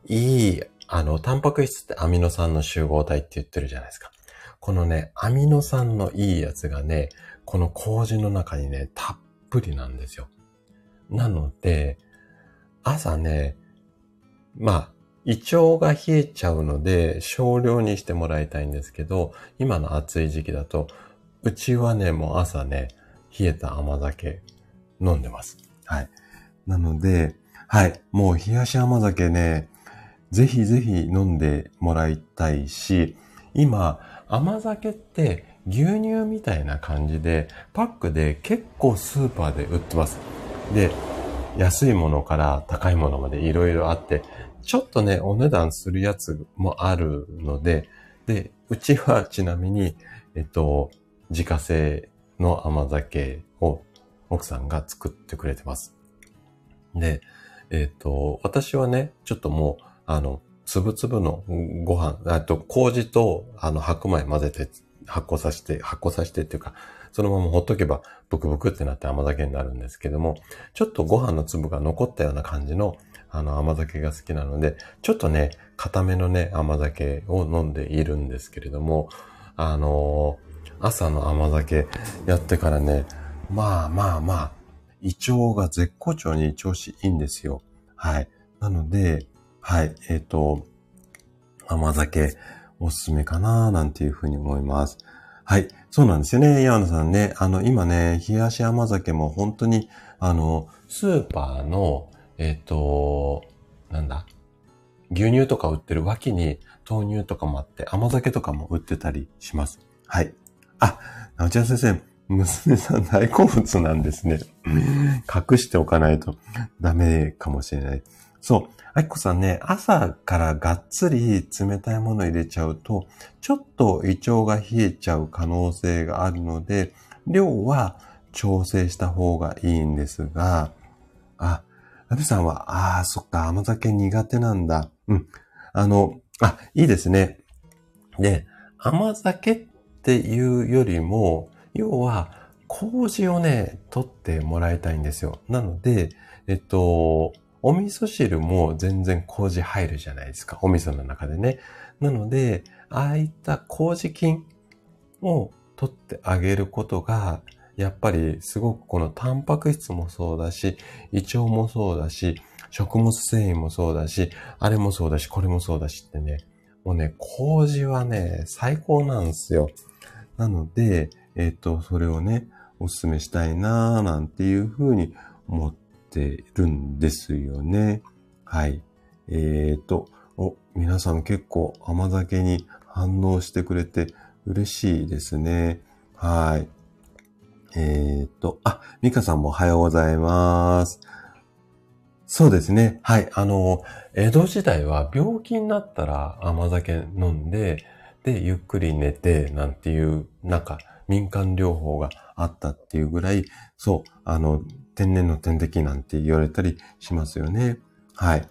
いい、あの、タンパク質ってアミノ酸の集合体って言ってるじゃないですか。このね、アミノ酸のいいやつがね、この麹の中にね、たっぷりなんですよ。なので、朝ね、まあ、胃腸が冷えちゃうので、少量にしてもらいたいんですけど、今の暑い時期だと、うちはね、もう朝ね、冷えた甘酒飲んでます。はい。なので、はい。もう冷やし甘酒ね、ぜひぜひ飲んでもらいたいし、今、甘酒って牛乳みたいな感じで、パックで結構スーパーで売ってます。で、安いものから高いものまでいろいろあって、ちょっとね、お値段するやつもあるので、で、うちはちなみに、えっと、自家製の甘酒を奥さんが作ってくれてます。で、えっ、ー、と、私はね、ちょっともう、あの、つぶつぶのご飯、あと、麹と、あの、白米混ぜて、発酵させて、発酵させてっていうか、そのままほっとけば、ブクブクってなって甘酒になるんですけども、ちょっとご飯の粒が残ったような感じの、あの、甘酒が好きなので、ちょっとね、固めのね、甘酒を飲んでいるんですけれども、あの朝の甘酒やってからね、まあまあまあ、胃腸が絶好調に調子いいんですよ。はい。なので、はい、えっ、ー、と、甘酒おすすめかななんていうふうに思います。はい。そうなんですよね。ヤーナさんね。あの、今ね、冷やし甘酒も本当に、あの、スーパーの、えっ、ー、と、なんだ牛乳とか売ってる脇に豆乳とかもあって、甘酒とかも売ってたりします。はい。あ、なおちゃん先生、娘さん大好物なんですね。隠しておかないとダメかもしれない。そう。あきこさんね、朝からがっつり冷たいもの入れちゃうと、ちょっと胃腸が冷えちゃう可能性があるので、量は調整した方がいいんですが、あ、ラビさんは、ああ、そっか、甘酒苦手なんだ。うん。あの、あ、いいですね。で、甘酒っていうよりも、要は、麹をね、取ってもらいたいんですよ。なので、えっと、お味噌汁も全然麹入るじゃないですか。お味噌の中でね。なので、ああいった麹菌を取ってあげることが、やっぱりすごくこのタンパク質もそうだし、胃腸もそうだし、食物繊維もそうだし、あれもそうだし、これもそうだしってね、もうね、麹はね、最高なんですよ。なので、えっ、と、それをね、お勧めしたいなーなんていうふうに思ってるんですよね。はい。えっ、ー、と、お、皆さん結構甘酒に反応してくれて嬉しいですね。はい。えっ、ー、と、あ、ミカさんもおはようございます。そうですね。はい。あの、江戸時代は病気になったら甘酒飲んで、で、ゆっくり寝て、なんていう、なんか、民間療法があったっていうぐらい、そう、あの、天然の点滴なんて言われたりしますよね。はい。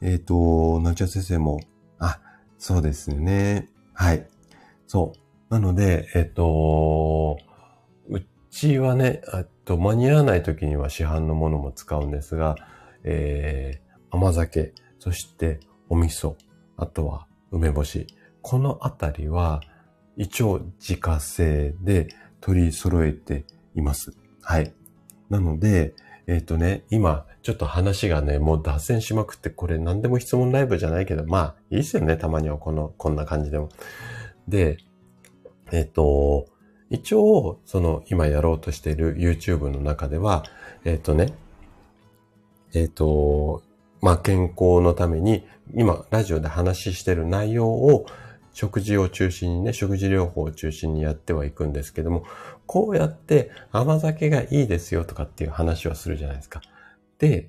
えっ、ー、と、なちゃ先生も、あ、そうですね。はい。そう。なので、えっ、ー、と、うちはね、えと間に合わない時には市販のものも使うんですが、えー、甘酒、そしてお味噌、あとは梅干し。このあたりは、一応自家製で取り揃えています。はい。なので、えっ、ー、とね、今、ちょっと話がね、もう脱線しまくって、これ何でも質問ライブじゃないけど、まあ、いいっすよね、たまにはこの、こんな感じでも。で、えっ、ー、と、一応、その、今やろうとしている YouTube の中では、えっ、ー、とね、えっ、と、まあ、健康のために、今、ラジオで話してる内容を、食事を中心にね、食事療法を中心にやってはいくんですけども、こうやって甘酒がいいですよとかっていう話はするじゃないですか。で、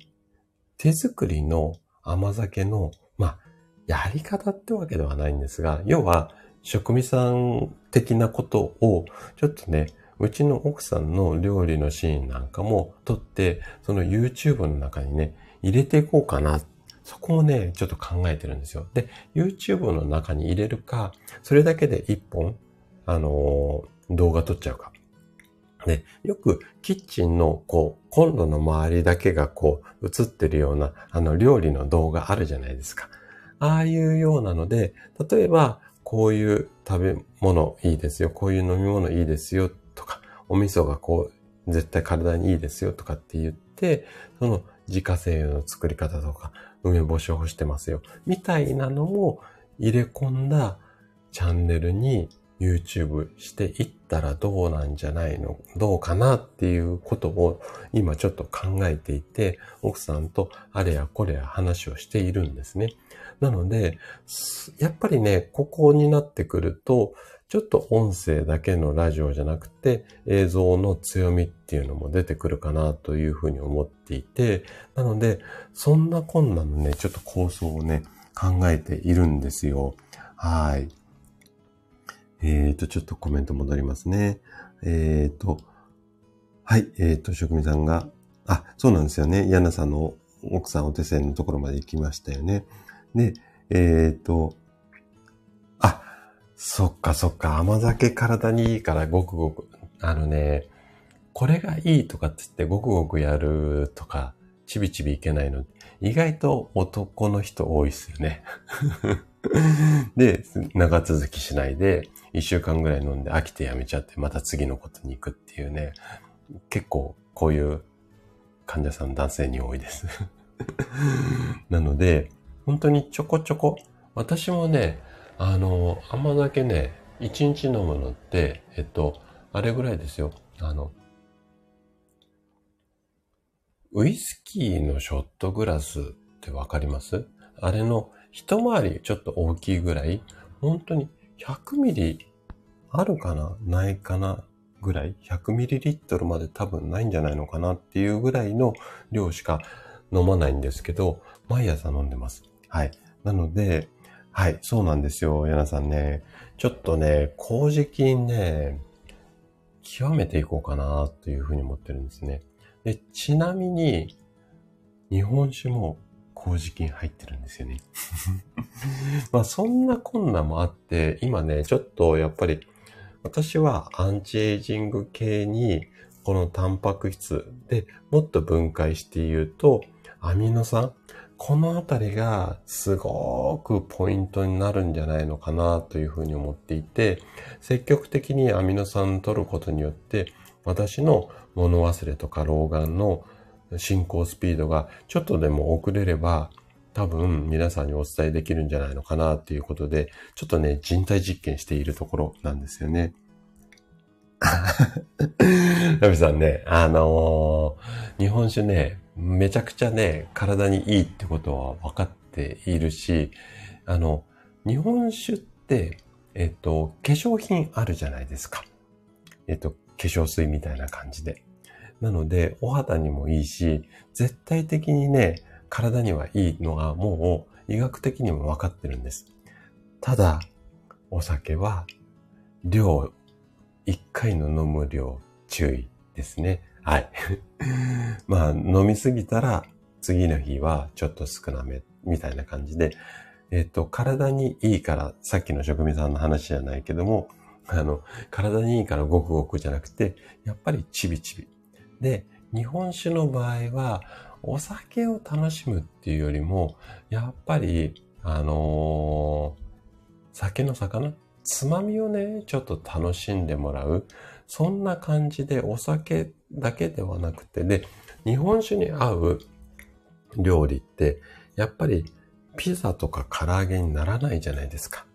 手作りの甘酒の、まあ、やり方ってわけではないんですが、要は、食味さん的なことを、ちょっとね、うちの奥さんの料理のシーンなんかも撮って、その YouTube の中にね、入れていこうかなそこをね、ちょっと考えてるんですよ。で、YouTube の中に入れるか、それだけで一本、あのー、動画撮っちゃうか。で、よくキッチンのこう、コンロの周りだけがこう、映ってるような、あの、料理の動画あるじゃないですか。ああいうようなので、例えば、こういう食べ物いいですよ、こういう飲み物いいですよ、とか、お味噌がこう、絶対体にいいですよ、とかって言って、その自家製の作り方とか、梅干しを干してますよ。みたいなのも入れ込んだチャンネルに YouTube していったらどうなんじゃないのどうかなっていうことを今ちょっと考えていて、奥さんとあれやこれや話をしているんですね。なので、やっぱりね、ここになってくると、ちょっと音声だけのラジオじゃなくて映像の強みっていうのも出てくるかなというふうに思っていて、なので、そんな困難のね、ちょっと構想をね、考えているんですよ。はい。えっ、ー、と、ちょっとコメント戻りますね。えっ、ー、と、はい、えっ、ー、と、職人さんが、あ、そうなんですよね。ヤナさんの奥さんお手製のところまで行きましたよね。で、えっ、と、そっかそっか。甘酒体にいいからごくごく。あのね、これがいいとかって言ってごくごくやるとか、ちびちびいけないの。意外と男の人多いっすよね。<laughs> で、長続きしないで、一週間ぐらい飲んで飽きてやめちゃって、また次のことに行くっていうね、結構こういう患者さん男性に多いです。<laughs> なので、本当にちょこちょこ、私もね、あの、甘酒ね、一日飲むのって、えっと、あれぐらいですよ。あの、ウイスキーのショットグラスってわかります？あれの一回りちょっと大きいぐらい、本当に100ミリあるかな？ないかな？ぐらい ?100 ミリリットルまで多分ないんじゃないのかなっていうぐらいの量しか飲まないんですけど、毎朝飲んでます。はい。なので、はい、そうなんですよ、ヤナさんね。ちょっとね、麹菌ね、極めていこうかなというふうに思ってるんですね。で、ちなみに、日本酒も麹菌入ってるんですよね。<laughs> まあそんな困難もあって、今ね、ちょっとやっぱり私はアンチエイジング系にこのタンパク質でもっと分解して言うとアミノ酸このあたりがすごくポイントになるんじゃないのかなというふうに思っていて積極的にアミノ酸取ることによって私の物忘れとか老眼の進行スピードがちょっとでも遅れれば多分皆さんにお伝えできるんじゃないのかなっていうことで、ちょっとね、人体実験しているところなんですよね。<laughs> ラビさんね、あのー、日本酒ね、めちゃくちゃね、体にいいってことは分かっているし、あの、日本酒って、えっと、化粧品あるじゃないですか。えっと、化粧水みたいな感じで。なので、お肌にもいいし、絶対的にね、体にはいいのがもう医学的にも分かってるんです。ただ、お酒は量、一回の飲む量注意ですね。はい。<laughs> まあ、飲みすぎたら次の日はちょっと少なめみたいな感じで、えっ、と、体にいいから、さっきの職人さんの話じゃないけども、あの、体にいいからごくごくじゃなくて、やっぱりちびちび。で、日本酒の場合は、お酒を楽しむっていうよりも、やっぱり、あのー、酒の魚？つまみをね、ちょっと楽しんでもらう。そんな感じでお酒だけではなくて、で、日本酒に合う料理って、やっぱりピザとか唐揚げにならないじゃないですか。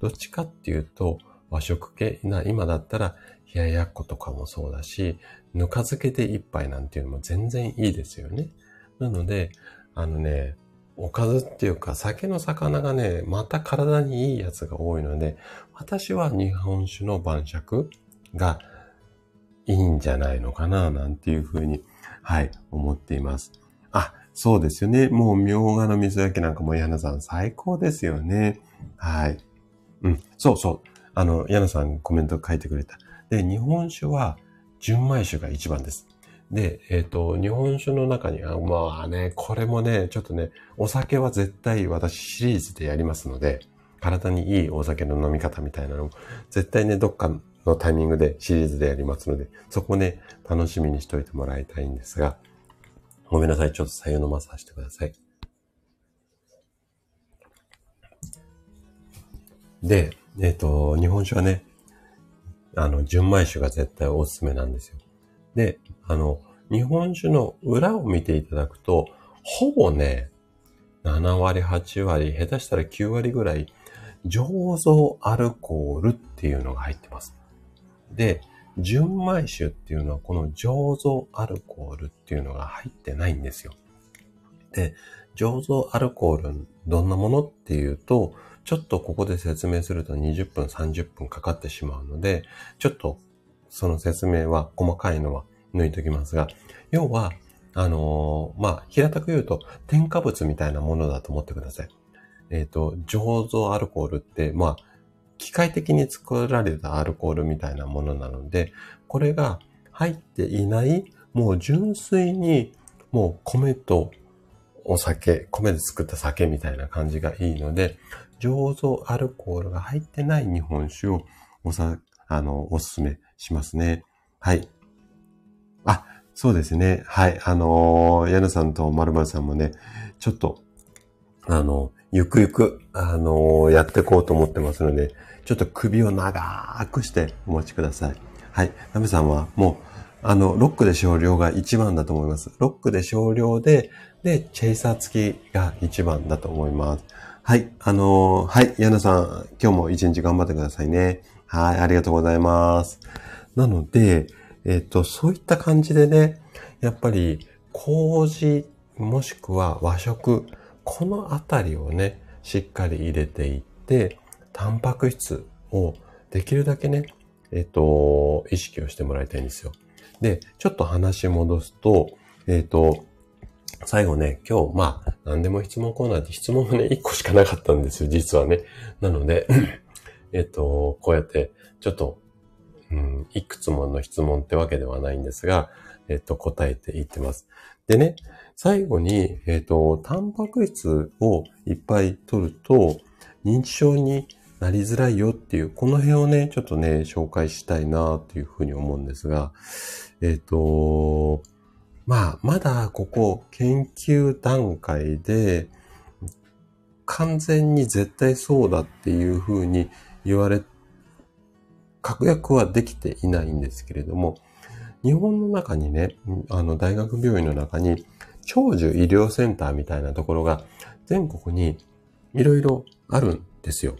どっちかっていうと、和食系な、今だったら冷ややっことかもそうだし、ぬか漬けで一杯なんていうのも全然いいですよね。なので、あのね、おかずっていうか酒の魚がね、また体にいいやつが多いので、私は日本酒の晩酌がいいんじゃないのかな、なんていうふうに、はい、思っています。あ、そうですよね。もう、みょうがの味噌焼きなんかも、ヤナさん最高ですよね。はい。うん、そうそう。あの、ヤナさんコメント書いてくれた。で、日本酒は純米酒が一番です。で、えっ、ー、と、日本酒の中には、まあね、これもね、ちょっとね、お酒は絶対私シリーズでやりますので、体にいいお酒の飲み方みたいなのも、絶対ね、どっかのタイミングでシリーズでやりますので、そこね、楽しみにしといてもらいたいんですが、ごめんなさい、ちょっと左右飲まさせてください。で、えっ、ー、と、日本酒はね、あの、純米酒が絶対おすすめなんですよ。で、あの、日本酒の裏を見ていただくと、ほぼね、7割、8割、下手したら9割ぐらい、醸造アルコールっていうのが入ってます。で、純米酒っていうのはこの醸造アルコールっていうのが入ってないんですよ。で、醸造アルコールどんなものっていうと、ちょっとここで説明すると20分、30分かかってしまうので、ちょっとその説明は細かいのは抜いときますが、要は、あのー、まあ、平たく言うと添加物みたいなものだと思ってください。えっ、ー、と、醸造アルコールって、まあ、機械的に作られたアルコールみたいなものなので、これが入っていない、もう純粋に、もう米とお酒、米で作った酒みたいな感じがいいので、醸造アルコールが入ってない日本酒をおさ、あの、おすすめしますね。はい。あ、そうですね。はい。あのー、矢野さんと丸丸さんもね、ちょっと、あの、ゆくゆく、あのー、やっていこうと思ってますので、ちょっと首を長くしてお待ちください。はい。ナベさんはもう、あの、ロックで少量が一番だと思います。ロックで少量で、で、チェイサー付きが一番だと思います。はい。あのー、はい。矢野さん、今日も一日頑張ってくださいね。はい。ありがとうございます。なので、えっ、ー、と、そういった感じでね、やっぱり、麹、もしくは和食、このあたりをね、しっかり入れていって、タンパク質をできるだけね、えっ、と、意識をしてもらいたいんですよ。で、ちょっと話戻すと、えっ、と、最後ね、今日、まあ、何でも質問コーナーで質問がね、1個しかなかったんですよ、実はね。なので、<clears throat> えっと、こうやって、ちょっと、うん、いくつもの質問ってわけではないんですが、えっと、答えていってます。でね、最後に、えっと、タンパク質をいっぱい取ると、認知症になりづらいよっていう、この辺をね、ちょっとね、紹介したいなっていうふうに思うんですが、えっと、まあ、まだここ研究段階で、完全に絶対そうだっていうふうに言われ、確約はできていないんですけれども、日本の中にね、あの大学病院の中に長寿医療センターみたいなところが全国にいろいろあるんですよ。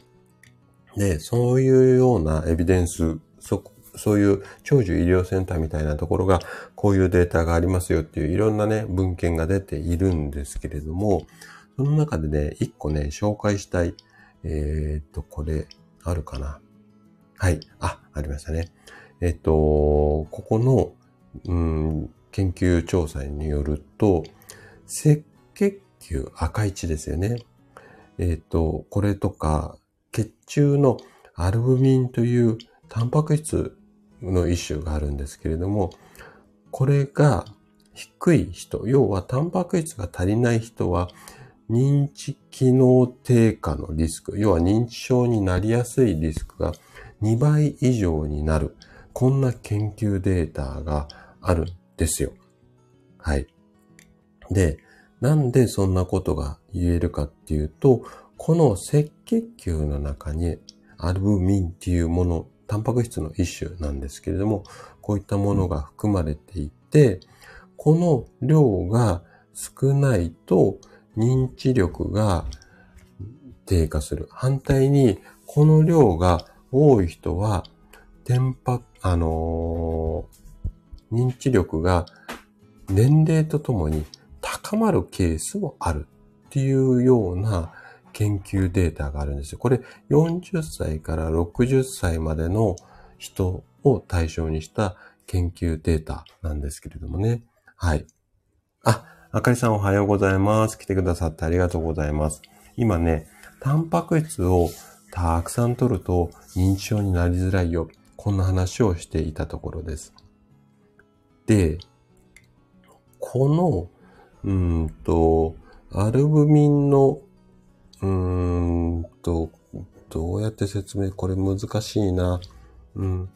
で、そういうようなエビデンス、そ、そういう長寿医療センターみたいなところが、こういうデータがありますよっていういろんなね、文献が出ているんですけれども、その中でね、一個ね、紹介したい、えー、っと、これ、あるかな。はい。あ、ありましたね。えっと、ここの、うん、研究調査によると、赤血球赤い血ですよね。えっと、これとか、血中のアルブミンというタンパク質の一種があるんですけれども、これが低い人、要はタンパク質が足りない人は、認知機能低下のリスク、要は認知症になりやすいリスクが2倍以上になる。こんな研究データがあるんですよ。はい。で、なんでそんなことが言えるかっていうと、この赤血球の中にアルブミンっていうもの、タンパク質の一種なんですけれども、こういったものが含まれていて、この量が少ないと認知力が低下する。反対に、この量が多い人は、テパ、あのー、認知力が年齢とともに高まるケースもあるっていうような研究データがあるんですよ。これ40歳から60歳までの人を対象にした研究データなんですけれどもね。はい。あ、あかりさんおはようございます。来てくださってありがとうございます。今ね、タンパク質をたくさん取ると認知症になりづらいよ。こんな話をしていたところです。で、この、うんと、アルブミンのうーんと、どうやって説明これ難しいな。うん。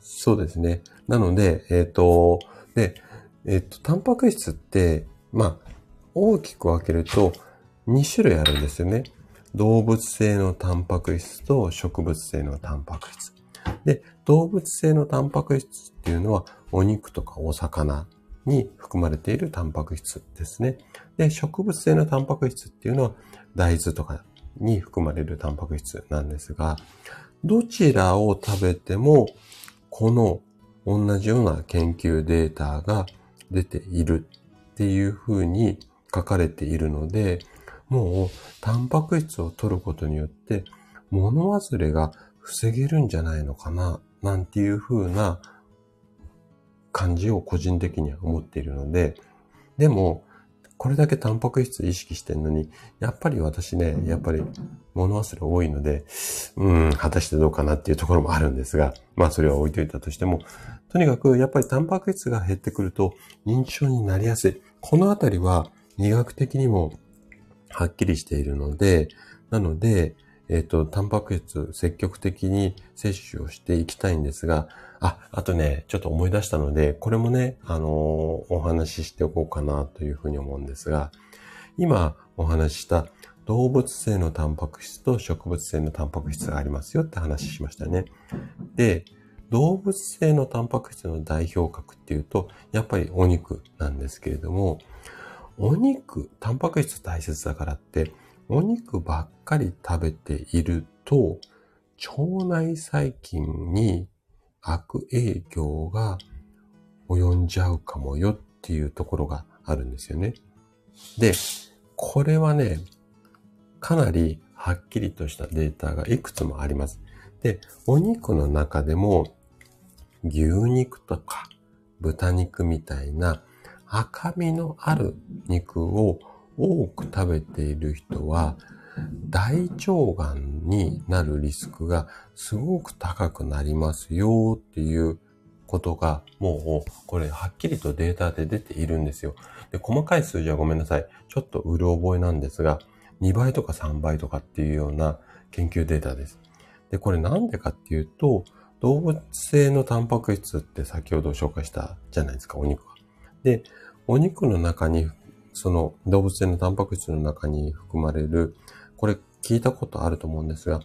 そうですね。なので、えっ、ー、と、で、えっ、ー、と、タンパク質って、まあ、大きく分けると2種類あるんですよね。動物性のタンパク質と植物性のタンパク質。で、動物性のタンパク質っていうのはお肉とかお魚に含まれているタンパク質ですね。で、植物性のタンパク質っていうのは大豆とかに含まれるタンパク質なんですが、どちらを食べても、この同じような研究データが出ているっていうふうに書かれているので、もうタンパク質を取ることによって物忘れが防げるんじゃないのかな、なんていうふうな感じを個人的には思っているので、でも、これだけタンパク質意識してんのに、やっぱり私ね、やっぱり物忘れ多いので、うん、果たしてどうかなっていうところもあるんですが、まあそれは置いといたとしても、とにかくやっぱりタンパク質が減ってくると認知症になりやすい。このあたりは医学的にもはっきりしているので、なので、えっ、ー、と、タンパク質積極的に摂取をしていきたいんですが、あ、あとね、ちょっと思い出したので、これもね、あのーお話ししておこうかなというふうに思うんですが、今お話しした動物性のタンパク質と植物性のタンパク質がありますよって話しましたね。で、動物性のタンパク質の代表格っていうと、やっぱりお肉なんですけれども、お肉、タンパク質大切だからって、お肉ばっかり食べていると、腸内細菌に悪影響が及んじゃうかもよっていうところがあるんですよね。で、これはね、かなりはっきりとしたデータがいくつもあります。で、お肉の中でも牛肉とか豚肉みたいな赤身のある肉を多く食べている人は大腸がんになるリスクがすごく高くなりますよっていうことがもうこれはっきりとデータで出ているんですよ。で、細かい数字はごめんなさい。ちょっとうる覚えなんですが、2倍とか3倍とかっていうような研究データです。で、これなんでかっていうと、動物性のタンパク質って先ほど紹介したじゃないですか、お肉は。で、お肉の中に、その動物性のタンパク質の中に含まれる、これ聞いたことあると思うんですが、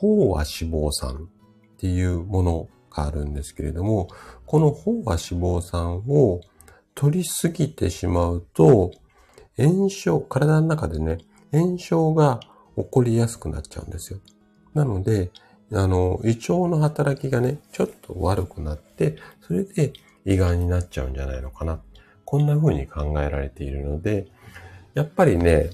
飽和脂肪酸っていうものがあるんですけれども、この飽和脂肪酸を取りすぎてしまうと、炎症、体の中でね、炎症が起こりやすくなっちゃうんですよ。なので、あの、胃腸の働きがね、ちょっと悪くなって、それで胃がんになっちゃうんじゃないのかな。こんな風に考えられているので、やっぱりね、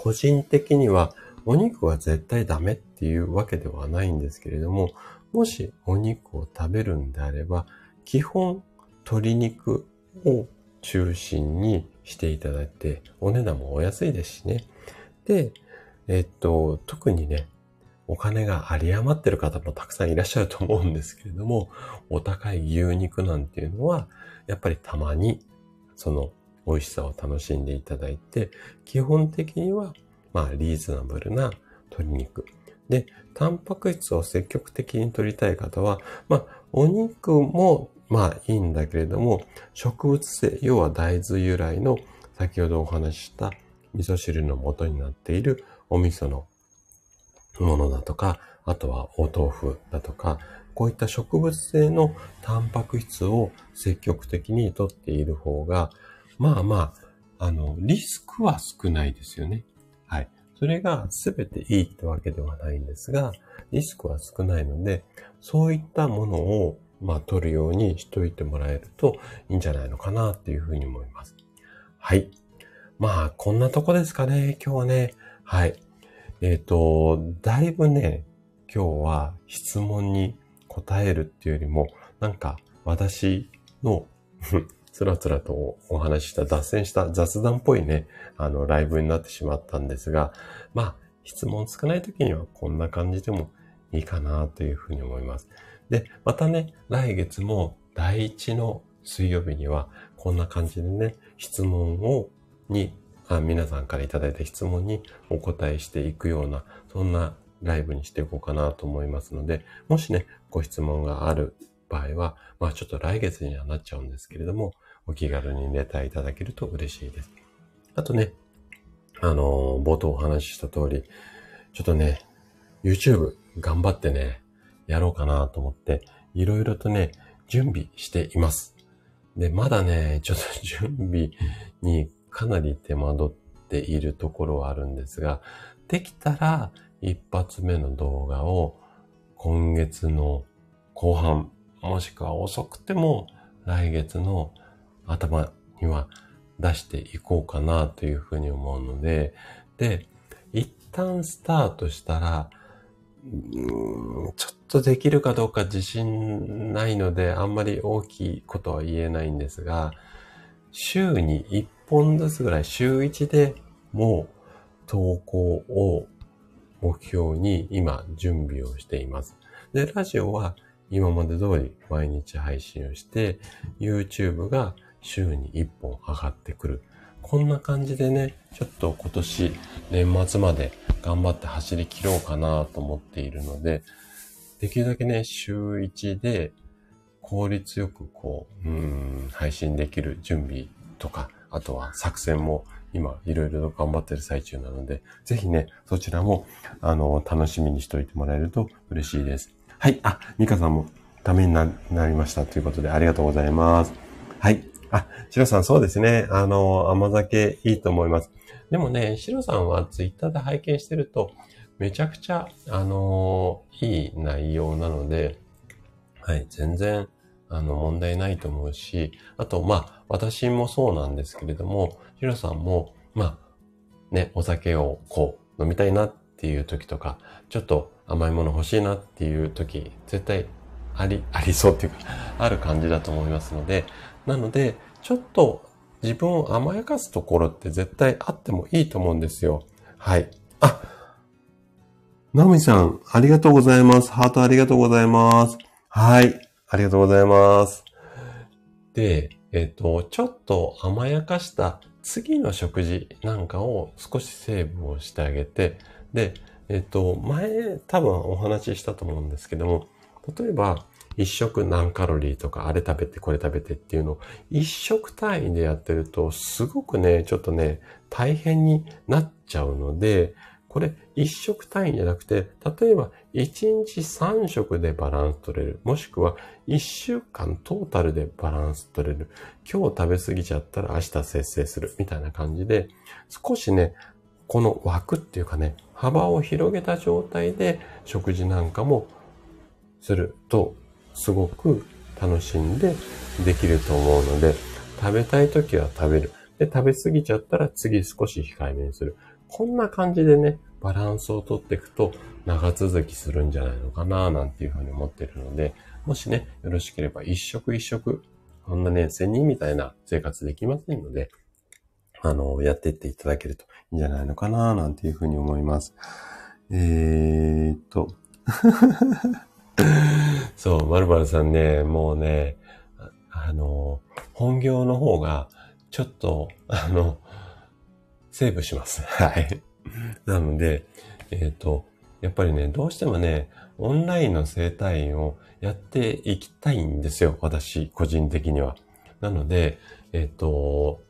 個人的にはお肉は絶対ダメっていうわけではないんですけれども、もしお肉を食べるんであれば、基本鶏肉を中心にしていただいて、お値段もお安いですしね。で、えっと、特にね、お金が有り余ってる方もたくさんいらっしゃると思うんですけれども、お高い牛肉なんていうのは、やっぱりたまにその美味しさを楽しんでいただいて、基本的には、まあ、リーズナブルな鶏肉。で、タンパク質を積極的に取りたい方は、まあ、お肉も、まあいいんだけれども、植物性、要は大豆由来の先ほどお話しした味噌汁の元になっているお味噌のものだとか、あとはお豆腐だとか、こういった植物性のタンパク質を積極的にとっている方が、まあまあ、あの、リスクは少ないですよね。はい。それが全ていいってわけではないんですが、リスクは少ないので、そういったものを、まあ、取るようにしといてもらえるといいんじゃないのかなっていうふうに思います。はい。まあ、こんなとこですかね、今日はね。はい。えっ、と、だいぶね、今日は質問に答えるっていうよりも、なんか私のつらつらとお話しした脱線した雑談っぽいね、あの、ライブになってしまったんですが、まあ、質問少ない時にはこんな感じでもいいかなというふうに思います。で、またね、来月も第一の水曜日にはこんな感じでね、質問を、に、あ皆さんからいただいた質問にお答えしていくような、そんなライブにしていこうかなと思いますので、もしね、ご質問がある場合は、まあちょっと来月にはなっちゃうんですけれども、お気軽にレタいただけると嬉しいです。あとね、あの、冒頭お話しした通り、ちょっとね、YouTube 頑張ってね、やろうかなと思って、いろいろとね、準備しています。で、まだね、ちょっと <laughs> 準備にかなり手間取っているところはあるんですが、できたら一発目の動画を今月の後半、もしくは遅くても来月の頭には出していこうかなというふうに思うので、で、一旦スタートしたら、ちょっとできるかどうか自信ないので、あんまり大きいことは言えないんですが、週に1本ずつぐらい、週1でもう投稿を目標に今準備をしています。で、ラジオは今まで通り毎日配信をして、YouTube が週に1本上がってくる。こんな感じでね、ちょっと今年年末まで頑張って走り切ろうかなと思っているので、できるだけね、週1で効率よくこう、うん、配信できる準備とか、あとは作戦も今いろいろ頑張ってる最中なので、ぜひね、そちらも、あの、楽しみにしておいてもらえると嬉しいです。はい。あ、ミカさんもためになりましたということでありがとうございます。はい。あ、シロさんそうですね。あの、甘酒いいと思います。でもね、シロさんはツイッターで拝見してると、めちゃくちゃ、あのいい内容なので、はい、全然、あの、問題ないと思うし、あと、まあ、私もそうなんですけれども、ヒロさんも、まあ、ね、お酒をこう、飲みたいなっていう時とか、ちょっと甘いもの欲しいなっていう時、絶対あり、ありそうっていうか、ある感じだと思いますので、なので、ちょっと自分を甘やかすところって絶対あってもいいと思うんですよ。はい。あ、ナミさん、ありがとうございます。ハートありがとうございます。はい。ありがとうございます。で、えっ、と、ちょっと甘やかした次の食事なんかを少しセーブをしてあげて、で、えっ、と、前多分お話ししたと思うんですけども、例えば、一食何カロリーとか、あれ食べてこれ食べてっていうのを一食単位でやってると、すごくね、ちょっとね、大変になっちゃうので、これ一食単位じゃなくて、例えば一日三食でバランス取れる。もしくは一週間トータルでバランス取れる。今日食べ過ぎちゃったら明日節制する。みたいな感じで、少しね、この枠っていうかね、幅を広げた状態で食事なんかもすると、すごく楽しんでできると思うので、食べたい時は食べる。で、食べ過ぎちゃったら次少し控えめにする。こんな感じでね、バランスをとっていくと長続きするんじゃないのかななんていうふうに思ってるので、もしね、よろしければ一食一食、こんなね、仙人みたいな生活できませんので、あの、やっていっていただけるといいんじゃないのかななんていうふうに思います。えー、っと。<laughs> そう、まるまるさんね、もうね、あの、本業の方が、ちょっと、あの、セーブします。<laughs> はい。なので、えっ、ー、と、やっぱりね、どうしてもね、オンラインの生態院をやっていきたいんですよ。私、個人的には。なので、えっ、ー、と、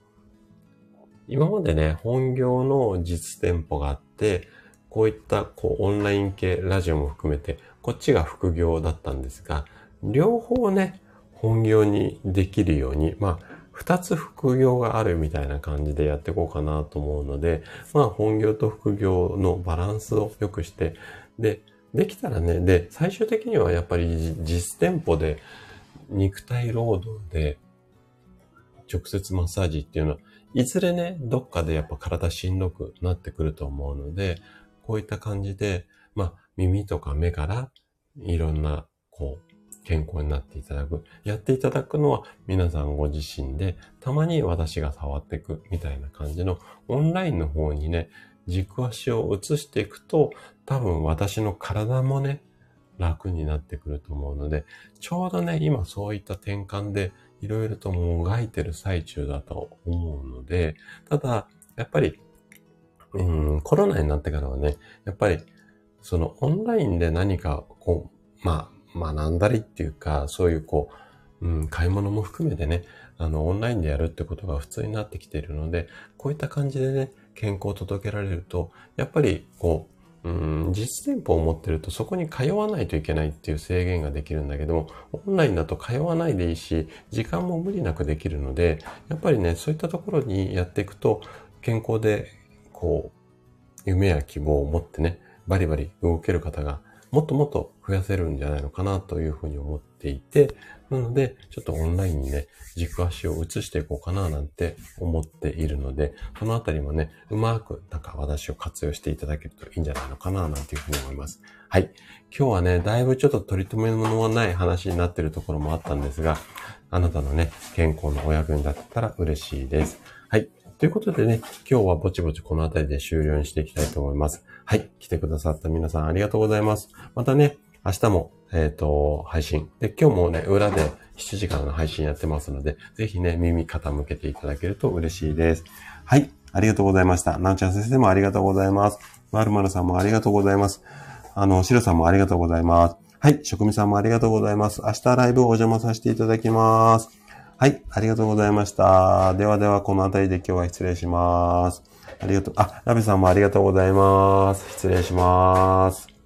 今までね、本業の実店舗があって、こういった、こう、オンライン系、ラジオも含めて、こっちが副業だったんですが、両方ね、本業にできるように、まあ、二つ副業があるみたいな感じでやっていこうかなと思うので、まあ本業と副業のバランスを良くして、で、できたらね、で、最終的にはやっぱり実店舗で肉体労働で直接マッサージっていうのは、いずれね、どっかでやっぱ体しんどくなってくると思うので、こういった感じで、まあ耳とか目からいろんなこう健康になっていただく。やっていただくのは皆さんご自身で、たまに私が触っていくみたいな感じのオンラインの方にね、軸足を移していくと、多分私の体もね、楽になってくると思うので、ちょうどね、今そういった転換でいろいろともがいてる最中だと思うので、ただ、やっぱり、うん、コロナになってからはね、やっぱり、そのオンラインで何か、こう、まあ、学んだりっていうか、そういうこう、うん、買い物も含めてね、あの、オンラインでやるってことが普通になってきているので、こういった感じでね、健康を届けられると、やっぱり、こう、うん、実店舗を持ってるとそこに通わないといけないっていう制限ができるんだけども、オンラインだと通わないでいいし、時間も無理なくできるので、やっぱりね、そういったところにやっていくと、健康で、こう、夢や希望を持ってね、バリバリ動ける方がもっともっと増やせるんじゃないのかなというふうに思っていて、なので、ちょっとオンラインにね、軸足を移していこうかななんて思っているので、そのあたりもね、うまくなんか私を活用していただけるといいんじゃないのかななんていうふうに思います。はい。今日はね、だいぶちょっと取り留めのない話になっているところもあったんですが、あなたのね、健康のお役に立ったら嬉しいです。はい。ということでね、今日はぼちぼちこの辺りで終了にしていきたいと思います。はい。来てくださった皆さんありがとうございます。またね、明日も、えっ、ー、と、配信。で、今日もね、裏で7時からの配信やってますので、ぜひね、耳傾けていただけると嬉しいです。はい。ありがとうございました。なおちゃん先生もありがとうございます。まるまるさんもありがとうございます。あの、しろさんもありがとうございます。はい。職味さんもありがとうございます。明日ライブお邪魔させていただきます。はい。ありがとうございました。ではでは、この辺りで今日は失礼します。ありがとう。あ、ラメさんもありがとうございます。失礼します。